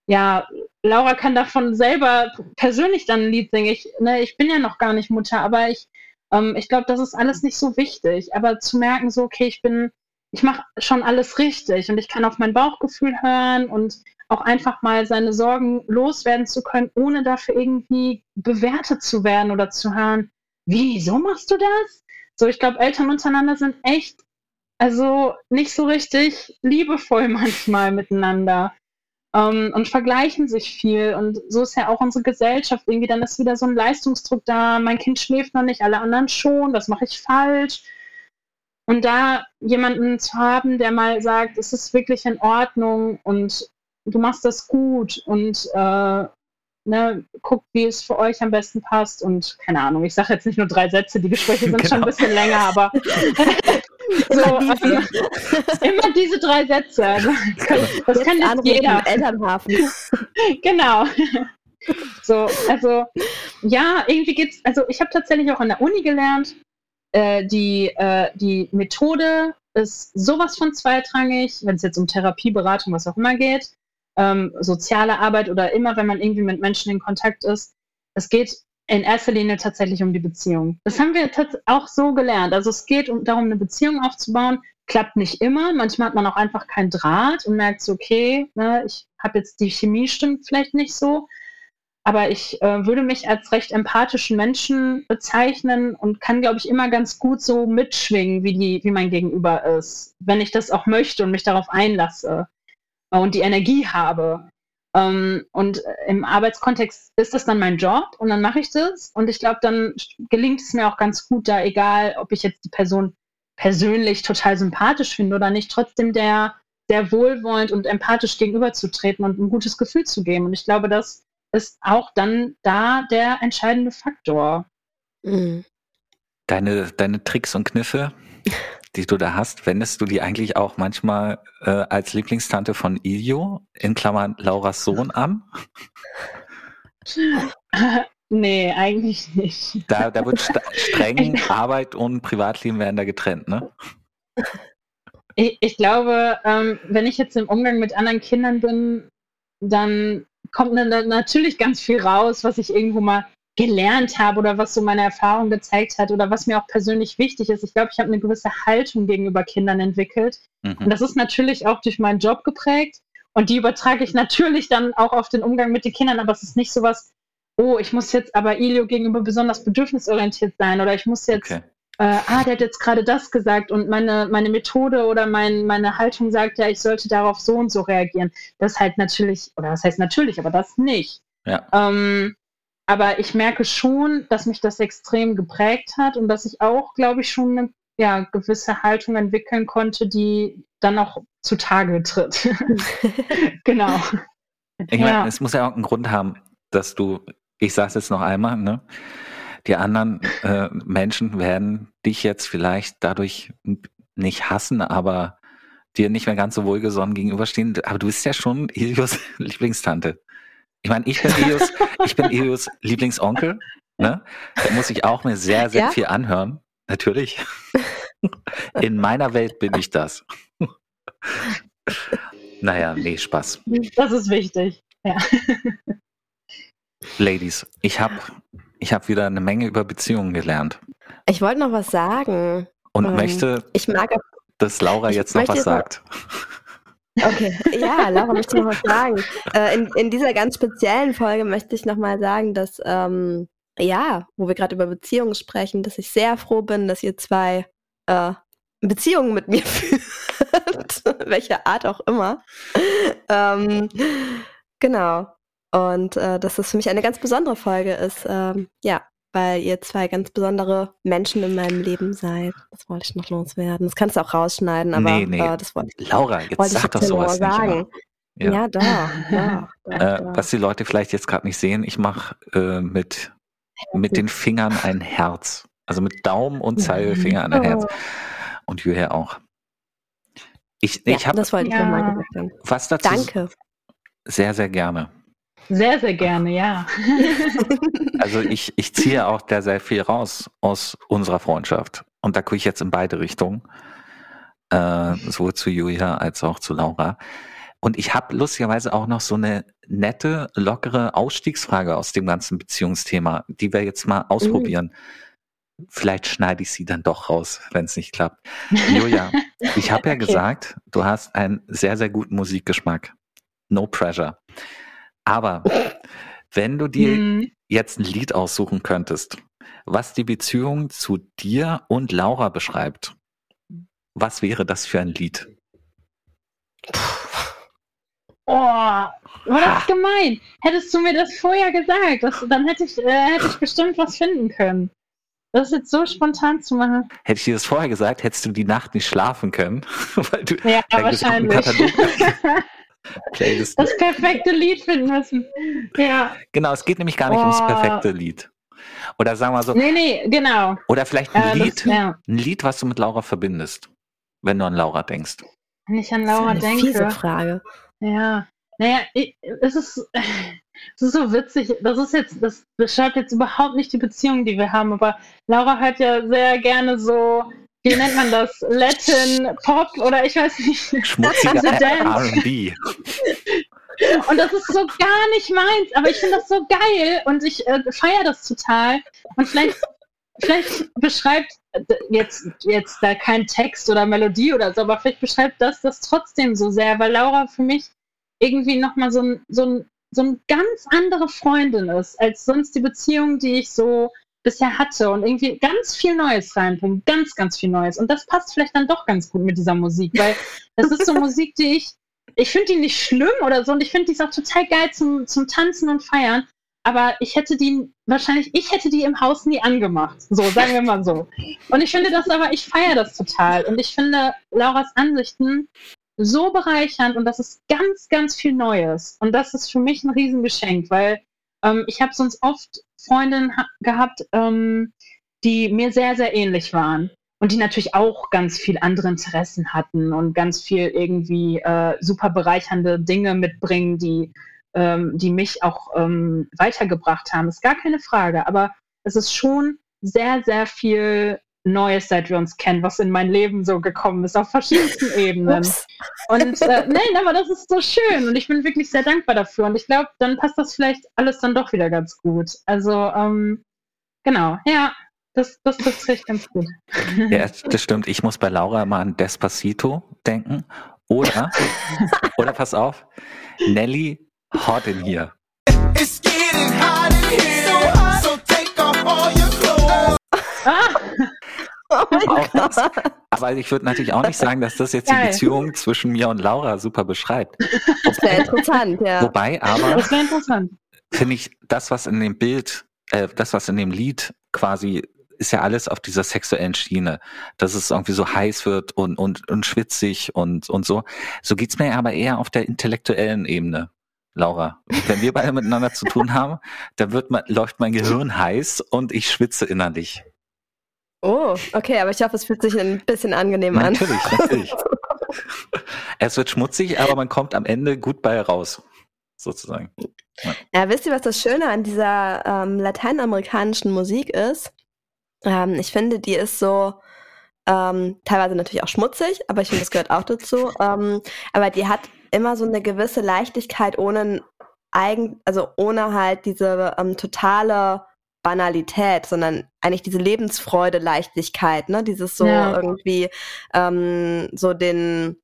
ja, Laura kann davon selber persönlich dann ein Lied singen. Ich, ne, ich bin ja noch gar nicht Mutter, aber ich, ähm, ich glaube, das ist alles nicht so wichtig. Aber zu merken, so, okay, ich bin, ich mache schon alles richtig und ich kann auf mein Bauchgefühl hören und auch einfach mal seine Sorgen loswerden zu können, ohne dafür irgendwie bewertet zu werden oder zu hören, wie, so machst du das? So, ich glaube, Eltern untereinander sind echt, also nicht so richtig liebevoll manchmal miteinander. Ähm, und vergleichen sich viel. Und so ist ja auch unsere Gesellschaft. Irgendwie dann ist wieder so ein Leistungsdruck da. Mein Kind schläft noch nicht, alle anderen schon. Was mache ich falsch? Und da jemanden zu haben, der mal sagt, es ist wirklich in Ordnung und du machst das gut und äh, ne, guckt, wie es für euch am besten passt und keine Ahnung, ich sage jetzt nicht nur drei Sätze, die Gespräche sind genau. schon ein bisschen länger, aber immer, diese. Immer diese drei Sätze. Das kann jetzt jeder. Elternhafen. genau. So, also ja, irgendwie geht's, also ich habe tatsächlich auch an der Uni gelernt, äh, die, äh, die Methode ist sowas von zweitrangig, wenn es jetzt um Therapie, Beratung, was auch immer geht ähm, soziale Arbeit oder immer, wenn man irgendwie mit Menschen in Kontakt ist. Es geht in erster Linie tatsächlich um die Beziehung. Das haben wir auch so gelernt. Also es geht um, darum, eine Beziehung aufzubauen. Klappt nicht immer. Manchmal hat man auch einfach keinen Draht und merkt so, okay, ne, ich habe jetzt die Chemie stimmt vielleicht nicht so. Aber ich äh, würde mich als recht empathischen Menschen bezeichnen und kann, glaube ich, immer ganz gut so mitschwingen, wie, die, wie mein Gegenüber ist, wenn ich das auch möchte und mich darauf einlasse und die Energie habe. Ähm, und im Arbeitskontext ist das dann mein Job und dann mache ich das. Und ich glaube, dann gelingt es mir auch ganz gut, da egal, ob ich jetzt die Person persönlich total sympathisch finde oder nicht, trotzdem der, der wohlwollend und empathisch gegenüberzutreten und ein gutes Gefühl zu geben. Und ich glaube, das ist auch dann da der entscheidende Faktor. Mhm. Deine, deine Tricks und Kniffe, die du da hast, wendest du die eigentlich auch manchmal äh, als Lieblingstante von Ilio, in Klammern Lauras Sohn, an? Nee, eigentlich nicht. Da, da wird st streng Arbeit und Privatleben werden da getrennt, ne? Ich, ich glaube, ähm, wenn ich jetzt im Umgang mit anderen Kindern bin, dann kommt dann natürlich ganz viel raus, was ich irgendwo mal gelernt habe oder was so meine Erfahrung gezeigt hat oder was mir auch persönlich wichtig ist. Ich glaube, ich habe eine gewisse Haltung gegenüber Kindern entwickelt. Mhm. Und das ist natürlich auch durch meinen Job geprägt. Und die übertrage ich natürlich dann auch auf den Umgang mit den Kindern, aber es ist nicht so was, oh, ich muss jetzt aber Ilio gegenüber besonders bedürfnisorientiert sein oder ich muss jetzt, okay. äh, ah, der hat jetzt gerade das gesagt und meine, meine Methode oder mein, meine Haltung sagt ja, ich sollte darauf so und so reagieren. Das halt natürlich, oder das heißt natürlich, aber das nicht. Ja. Ähm, aber ich merke schon, dass mich das extrem geprägt hat und dass ich auch, glaube ich, schon eine ja, gewisse Haltung entwickeln konnte, die dann auch zutage tritt. genau. Ich meine, ja. es muss ja auch einen Grund haben, dass du, ich sage es jetzt noch einmal, ne? Die anderen äh, Menschen werden dich jetzt vielleicht dadurch nicht hassen, aber dir nicht mehr ganz so wohlgesonnen gegenüberstehen. Aber du bist ja schon Ilios Lieblingstante. Ich meine, ich bin Elios, ich bin Elios Lieblingsonkel. Ne? Da muss ich auch mir sehr, sehr ja? viel anhören. Natürlich. In meiner Welt bin ich das. Naja, nee, Spaß. Das ist wichtig. Ja. Ladies, ich habe ich hab wieder eine Menge über Beziehungen gelernt. Ich wollte noch was sagen. Und ähm, möchte, ich mag, dass Laura jetzt noch was sagt. Okay, ja, Laura möchte noch was sagen. Äh, in, in dieser ganz speziellen Folge möchte ich nochmal sagen, dass, ähm, ja, wo wir gerade über Beziehungen sprechen, dass ich sehr froh bin, dass ihr zwei äh, Beziehungen mit mir führt, welche Art auch immer. Ähm, genau. Und äh, dass das für mich eine ganz besondere Folge ist. Ähm, ja, weil ihr zwei ganz besondere Menschen in meinem Leben seid. Das wollte ich noch loswerden. Das kannst du auch rausschneiden, aber nee, nee. Äh, das wollte ich. Laura, jetzt wollte sag doch sowas sagen. nicht. Ja, ja da, äh, Was die Leute vielleicht jetzt gerade nicht sehen, ich mache äh, mit, mit den Fingern ein Herz. Also mit Daumen und Zeigefinger ein Herz. Und Julia auch. Ich, ja, ich habe das wollte ich ja. mal gesagt Was dazu? Danke. Sehr, sehr gerne. Sehr, sehr gerne, ja. Also ich, ich ziehe auch da sehr viel raus aus unserer Freundschaft. Und da gucke ich jetzt in beide Richtungen. Äh, sowohl zu Julia als auch zu Laura. Und ich habe lustigerweise auch noch so eine nette, lockere Ausstiegsfrage aus dem ganzen Beziehungsthema, die wir jetzt mal ausprobieren. Mhm. Vielleicht schneide ich sie dann doch raus, wenn es nicht klappt. Julia, ich habe ja okay. gesagt, du hast einen sehr, sehr guten Musikgeschmack. No pressure. Aber wenn du dir hm. jetzt ein Lied aussuchen könntest, was die Beziehung zu dir und Laura beschreibt, was wäre das für ein Lied? Oh, war das gemein. Hättest du mir das vorher gesagt, das, dann hätte ich, äh, hätte ich bestimmt was finden können. Das jetzt so spontan zu machen. Hätte ich dir das vorher gesagt, hättest du die Nacht nicht schlafen können. Weil du Ja, wahrscheinlich. Katalog- Playlist. Das perfekte Lied finden müssen. Ja. Genau, es geht nämlich gar nicht ums Boah. perfekte Lied. Oder sagen wir so, Nee, nee, genau. oder vielleicht ein Äh, Lied, das, ja. ein Lied, was du mit Laura verbindest, wenn du an Laura denkst. Wenn ich an Das ist Laura eine denke. fiese Frage. Ja, naja, ich, es, ist, es ist so witzig. Das ist jetzt, das beschreibt jetzt überhaupt nicht die Beziehung, die wir haben, aber Laura hört ja sehr gerne so, wie nennt man das? Latin Pop oder ich weiß nicht. Schmutziger Also Dance. R&B. Und das ist so gar nicht meins, aber ich finde das so geil und ich äh, feiere das total. Und vielleicht, vielleicht beschreibt äh, jetzt, jetzt da kein Text oder Melodie oder so, aber vielleicht beschreibt das das trotzdem so sehr, weil Laura für mich irgendwie nochmal so ein, so ein, so ein ganz andere Freundin ist, als sonst die Beziehung, die ich so bisher hatte und irgendwie ganz viel Neues reinbringt, ganz, ganz viel Neues. Und das passt vielleicht dann doch ganz gut mit dieser Musik, weil das ist so Musik, die ich ich finde die nicht schlimm oder so und ich finde die ist auch total geil zum, zum Tanzen und Feiern. Aber ich hätte die, wahrscheinlich, ich hätte die im Haus nie angemacht. So, sagen wir mal so. Und ich finde das aber, ich feiere das total. Und ich finde Lauras Ansichten so bereichernd und das ist ganz, ganz viel Neues. Und das ist für mich ein Riesengeschenk, weil ähm, ich habe sonst oft Freundinnen ha gehabt, ähm, die mir sehr, sehr ähnlich waren und die natürlich auch ganz viel andere Interessen hatten und ganz viel irgendwie äh, super bereichernde Dinge mitbringen, die, ähm, die mich auch ähm, weitergebracht haben. Ist gar keine Frage, aber es ist schon sehr, sehr viel Neues, seit wir uns kennen, was in mein Leben so gekommen ist, auf verschiedensten Ebenen. Ups. Und äh, nein, aber das ist so schön und ich bin wirklich sehr dankbar dafür. Und ich glaube, dann passt das vielleicht alles dann doch wieder ganz gut. Also, ähm, genau, ja, das, das trifft recht ganz gut. Ja, das stimmt. Ich muss bei Laura immer an Despacito denken. Oder, oder pass auf, Nelly Hot in Here. It's getting hot in here, so take off all your clothes. Ah, Oh das. Aber ich würde natürlich auch nicht sagen, dass das jetzt die Geil. Beziehung zwischen mir und Laura super beschreibt. Das wäre interessant, ja. Wobei aber, das wäre interessant. finde ich, das, was in dem Bild, äh, das, was in dem Lied quasi ist ja alles auf dieser sexuellen Schiene, dass es irgendwie so heiß wird und, und, und schwitzig und, und so. So geht's mir aber eher auf der intellektuellen Ebene, Laura. Wenn wir beide miteinander zu tun haben, dann wird man, läuft mein Gehirn heiß und ich schwitze innerlich. Oh, okay, aber ich hoffe, es fühlt sich ein bisschen angenehm an. Natürlich, natürlich. es wird schmutzig, aber man kommt am Ende gut bei raus, sozusagen. Ja, wisst ihr, was das Schöne an dieser ähm, lateinamerikanischen Musik ist? Ähm, ich finde, die ist so ähm, teilweise natürlich auch schmutzig, aber ich finde, das gehört auch dazu. Ähm, aber die hat immer so eine gewisse Leichtigkeit ohne eigen, also ohne halt diese ähm, totale Banalität, sondern eigentlich diese Lebensfreude, Leichtigkeit, ne? Dieses so Ja. irgendwie ähm, so den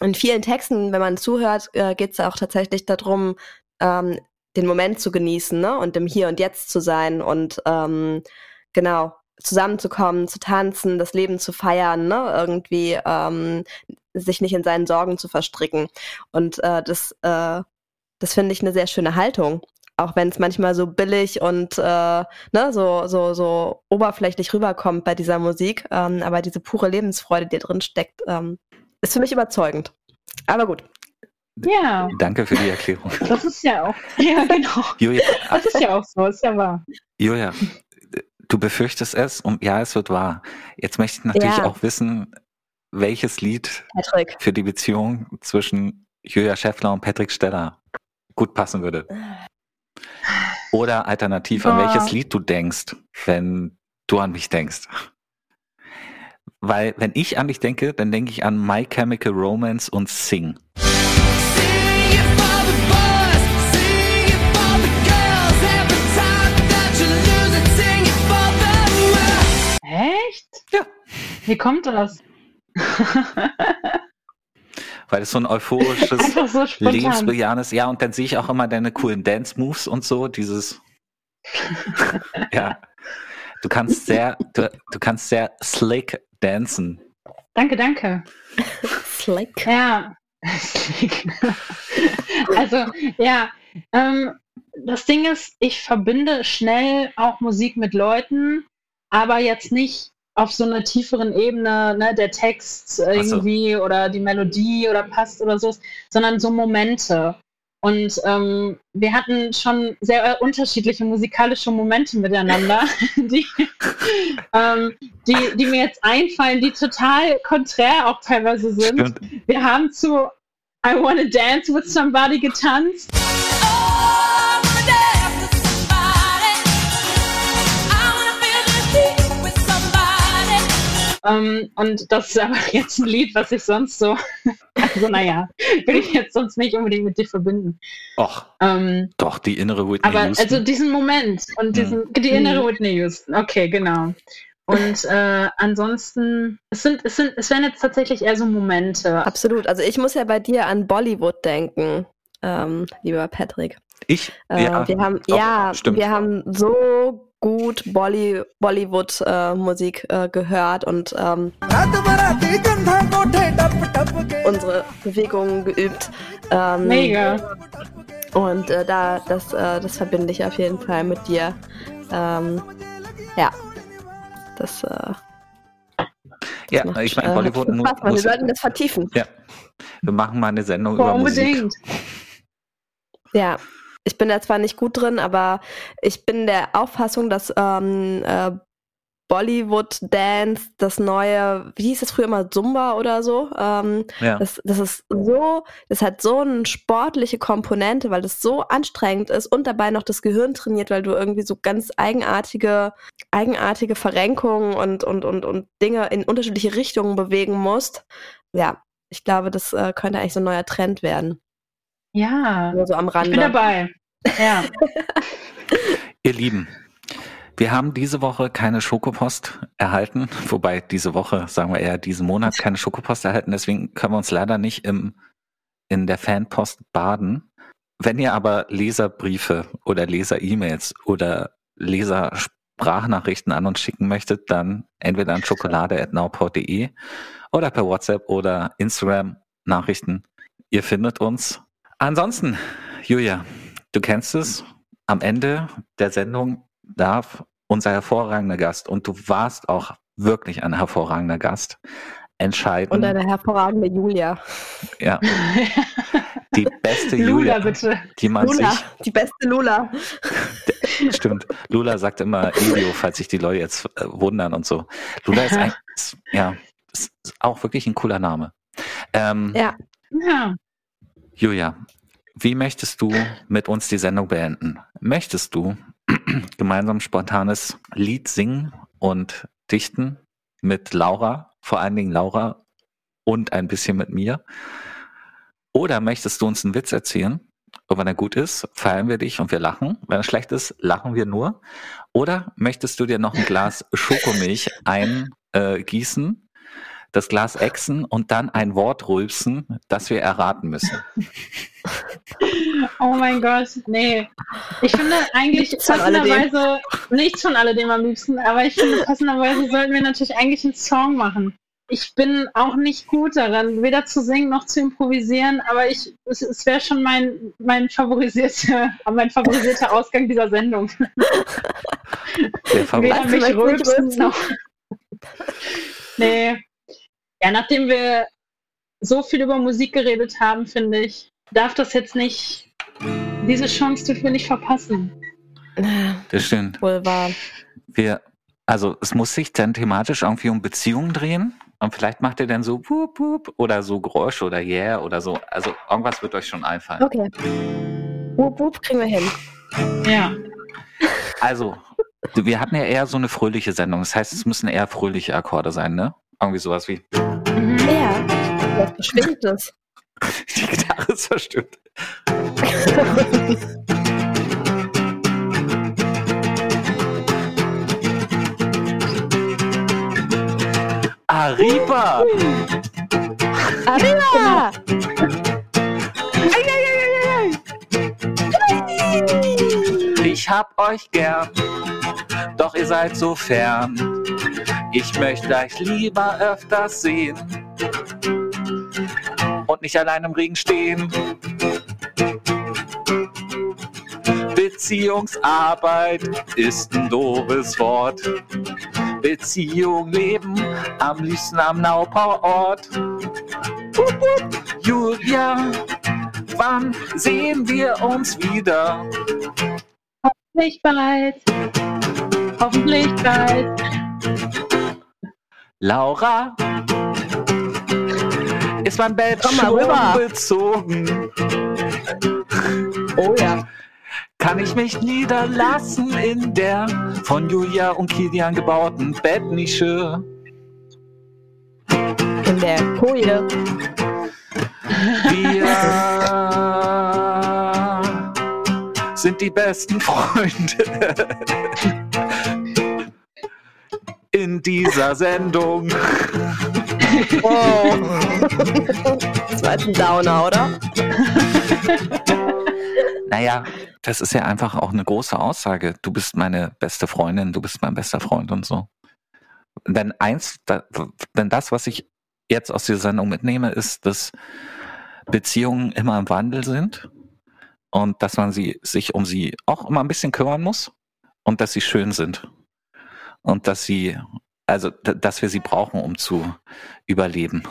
in vielen Texten, wenn man zuhört, äh, geht es auch tatsächlich darum, ähm, den Moment zu genießen, ne? Und im Hier und Jetzt zu sein und ähm, genau zusammenzukommen, zu tanzen, das Leben zu feiern, ne? Irgendwie ähm, sich nicht in seinen Sorgen zu verstricken. Und äh, das, äh, das finde ich eine sehr schöne Haltung. Auch wenn es manchmal so billig und äh, ne, so, so, so oberflächlich rüberkommt bei dieser Musik. Ähm, aber diese pure Lebensfreude, die da drin steckt, ähm, ist für mich überzeugend. Aber gut. Ja, Danke für die Erklärung. das ist ja auch. Ja, genau. Julia, Das ist ja auch so, ist ja wahr. Julia, du befürchtest es und ja, es wird wahr. Jetzt möchte ich natürlich Ja. auch wissen, welches Lied Patrick. für die Beziehung zwischen Julia Schäffler und Patrick Steller gut passen würde. Oder alternativ, an Boah. welches Lied du denkst, wenn du an mich denkst. Weil, wenn ich an dich denke, dann denke ich an My Chemical Romance und Sing. Echt? Ja. Wie kommt das? Weil es so ein euphorisches, so lebensbejahendes, ja, und dann sehe ich auch immer deine coolen Dance-Moves und so, dieses, ja. Du kannst sehr, du, du kannst sehr slick dancen. Danke, danke. Slick. Ja. Also, ja, ähm, das Ding ist, ich verbinde schnell auch Musik mit Leuten, aber jetzt nicht auf so einer tieferen Ebene, ne, der Text irgendwie oder die Melodie oder passt oder so, sondern so Momente. Und ähm, wir hatten schon sehr unterschiedliche musikalische Momente miteinander, die, ähm, die, die mir jetzt einfallen, die total konträr auch teilweise sind. Stimmt. Wir haben zu I Wanna Dance with Somebody getanzt. Somebody. Ähm, und das ist aber jetzt ein Lied, was ich sonst so, also naja, will ich jetzt sonst nicht unbedingt mit dir verbinden. Och, Ähm, doch, die innere Whitney aber Houston. also diesen Moment und diesen, die innere Whitney Houston, okay, genau. Und äh, ansonsten, es sind, es sind, es wären jetzt tatsächlich eher so Momente. Absolut. Also ich muss ja bei dir an Bollywood denken, ähm, lieber Patrick. ich? Äh, ja, wir haben, doch, ja, stimmt. wir haben so gut Bolly, Bollywood-Musik äh, gehört und ähm, unsere Bewegungen geübt. Ähm, Mega. Und äh, da, das, äh, das verbinde ich auf jeden Fall mit dir. Ähm, ja. Das, äh, ja, macht, ich meine, äh, Bollywood hat mu- Spaß gemacht. Wir muss, sollten das vertiefen. ja, wir machen mal eine Sendung Boah, über Musik. unbedingt. Ja. Ich bin da zwar nicht gut drin, aber ich bin der Auffassung, dass ähm, äh, Bollywood Dance, das neue, wie hieß es früher immer, Zumba oder so, ähm, Ja. das, das ist so, das hat so eine sportliche Komponente, weil das so anstrengend ist und dabei noch das Gehirn trainiert, weil du irgendwie so ganz eigenartige, eigenartige Verrenkungen und, und, und, und Dinge in unterschiedliche Richtungen bewegen musst. Ja, ich glaube, das äh, könnte eigentlich so ein neuer Trend werden. Ja, Nur so am ich Rande. bin dabei. Ja. Ihr Lieben, wir haben diese Woche keine Schokopost erhalten, wobei diese Woche, sagen wir eher diesen Monat, keine Schokopost erhalten. Deswegen können wir uns leider nicht im, in der Fanpost baden. Wenn ihr aber Leserbriefe oder Leser-E-Mails oder Leser-Sprachnachrichten an uns schicken möchtet, dann entweder an schokolade.nauport.de oder per WhatsApp oder Instagram Nachrichten. Ihr findet uns. Ansonsten, Julia, du kennst es. Am Ende der Sendung darf unser hervorragender Gast, und du warst auch wirklich ein hervorragender Gast, entscheiden. Und eine hervorragende Julia. ja, die beste Lula, Julia, bitte. die man Lula, sich die beste Lula. Stimmt. Lula sagt immer Elio, falls sich die Leute jetzt äh, wundern und so. Lula ist eigentlich, ist, ja, ist auch wirklich ein cooler Name. Ähm, Ja. Ja. Julia, wie möchtest du mit uns die Sendung beenden? Möchtest du gemeinsam spontanes Lied singen und dichten mit Laura, vor allen Dingen Laura und ein bisschen mit mir? Oder möchtest du uns einen Witz erzählen? Und wenn er gut ist, feiern wir dich und wir lachen. Wenn er schlecht ist, lachen wir nur. Oder möchtest du dir noch ein Glas Schokomilch eingießen, das Glas ächzen und dann ein Wort rülpsen, das wir erraten müssen? Oh mein Gott, nee. Ich finde eigentlich Nichts passenderweise, nichts von alledem am liebsten, aber ich finde passenderweise sollten wir natürlich eigentlich einen Song machen. Ich bin auch nicht gut daran, weder zu singen noch zu improvisieren, aber ich, es, es wäre schon mein, mein favorisierter, mein favorisierter Ausgang dieser Sendung. Der. Weder mich rülpsen? noch. Nee. Ja, nachdem wir so viel über Musik geredet haben, finde ich, darf das jetzt nicht, diese Chance dürfen wir nicht verpassen. Das stimmt. Wohl wahr. Wir, also es muss sich dann thematisch irgendwie um Beziehungen drehen. Und vielleicht macht ihr dann so wup, wup, oder so Geräusche oder yeah oder so. Also irgendwas wird euch schon einfallen. Okay. Wup, wup, kriegen wir hin. Ja. Also, wir hatten ja eher so eine fröhliche Sendung. Das heißt, es müssen eher fröhliche Akkorde sein, ne? Irgendwie sowas wie. Was beschwingt es? die Gitarre ist verstimmt. Arriba! Arriba! Ich hab euch gern, doch ihr seid so fern. Ich möchte euch lieber öfters sehen und nicht allein im Regen stehen. Beziehungsarbeit ist ein doofes Wort. Beziehung leben, am liebsten am Naupauort. Julia, wann sehen wir uns wieder? Hoffentlich bald. Hoffentlich bald. Laura, ist mein Bett bezogen? Oh ja. Kann ich mich niederlassen in der von Julia und Kilian gebauten Bettnische? In der Koje. Wir sind die besten Freunde in dieser Sendung. Oh. Das war jetzt ein Downer, oder? Naja, das ist ja einfach auch eine große Aussage. Du bist meine beste Freundin, du bist mein bester Freund und so. Wenn eins, wenn das, was ich jetzt aus dieser Sendung mitnehme, ist, dass Beziehungen immer im Wandel sind und dass man sie, sich um sie auch immer ein bisschen kümmern muss und dass sie schön sind und dass sie, also, dass wir sie brauchen, um zu überleben.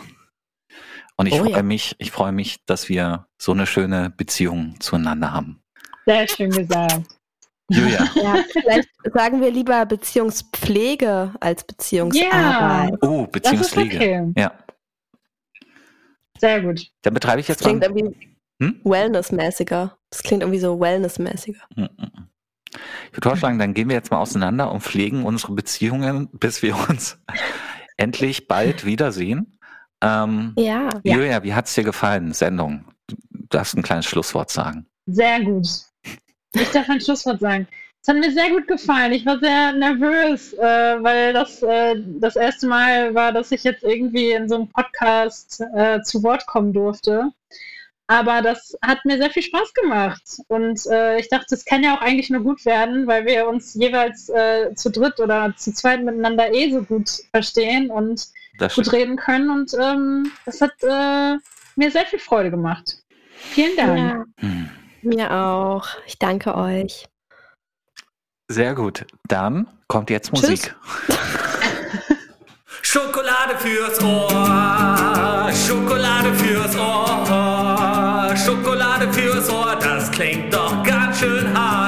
Und ich Oh freue ja. mich, ich freue mich, dass wir so eine schöne Beziehung zueinander haben. Sehr schön gesagt. Julia. Ja, vielleicht sagen wir lieber Beziehungspflege als Beziehungsarbeit. Oh, Das ist Beziehungspflege. okay. Ja, Sehr gut. dann betreibe ich Das jetzt klingt mal. irgendwie Hm? wellnessmäßiger. Das klingt irgendwie so wellnessmäßiger. Ich würde vorschlagen, dann gehen wir jetzt mal auseinander und pflegen unsere Beziehungen, bis wir uns endlich bald wiedersehen. Ähm, Ja. Julia, wie hat's dir gefallen, Sendung? Du darfst ein kleines Schlusswort sagen. Sehr gut. Ich darf ein Schlusswort sagen. Es hat mir sehr gut gefallen. Ich war sehr nervös, äh, weil das äh, das erste Mal war, dass ich jetzt irgendwie in so einem Podcast äh, zu Wort kommen durfte. Aber das hat mir sehr viel Spaß gemacht. Und äh, ich dachte, es kann ja auch eigentlich nur gut werden, weil wir uns jeweils äh, zu dritt oder zu zweit miteinander eh so gut verstehen und gut reden können. Und ähm, das hat äh, mir sehr viel Freude gemacht. Vielen Dank. Ja. Hm. Mir auch. Ich danke euch. Sehr gut. Dann kommt jetzt Musik. Schokolade fürs Ohr. Schokolade fürs Ohr. Schokolade fürs Ohr, das klingt doch ganz schön hart.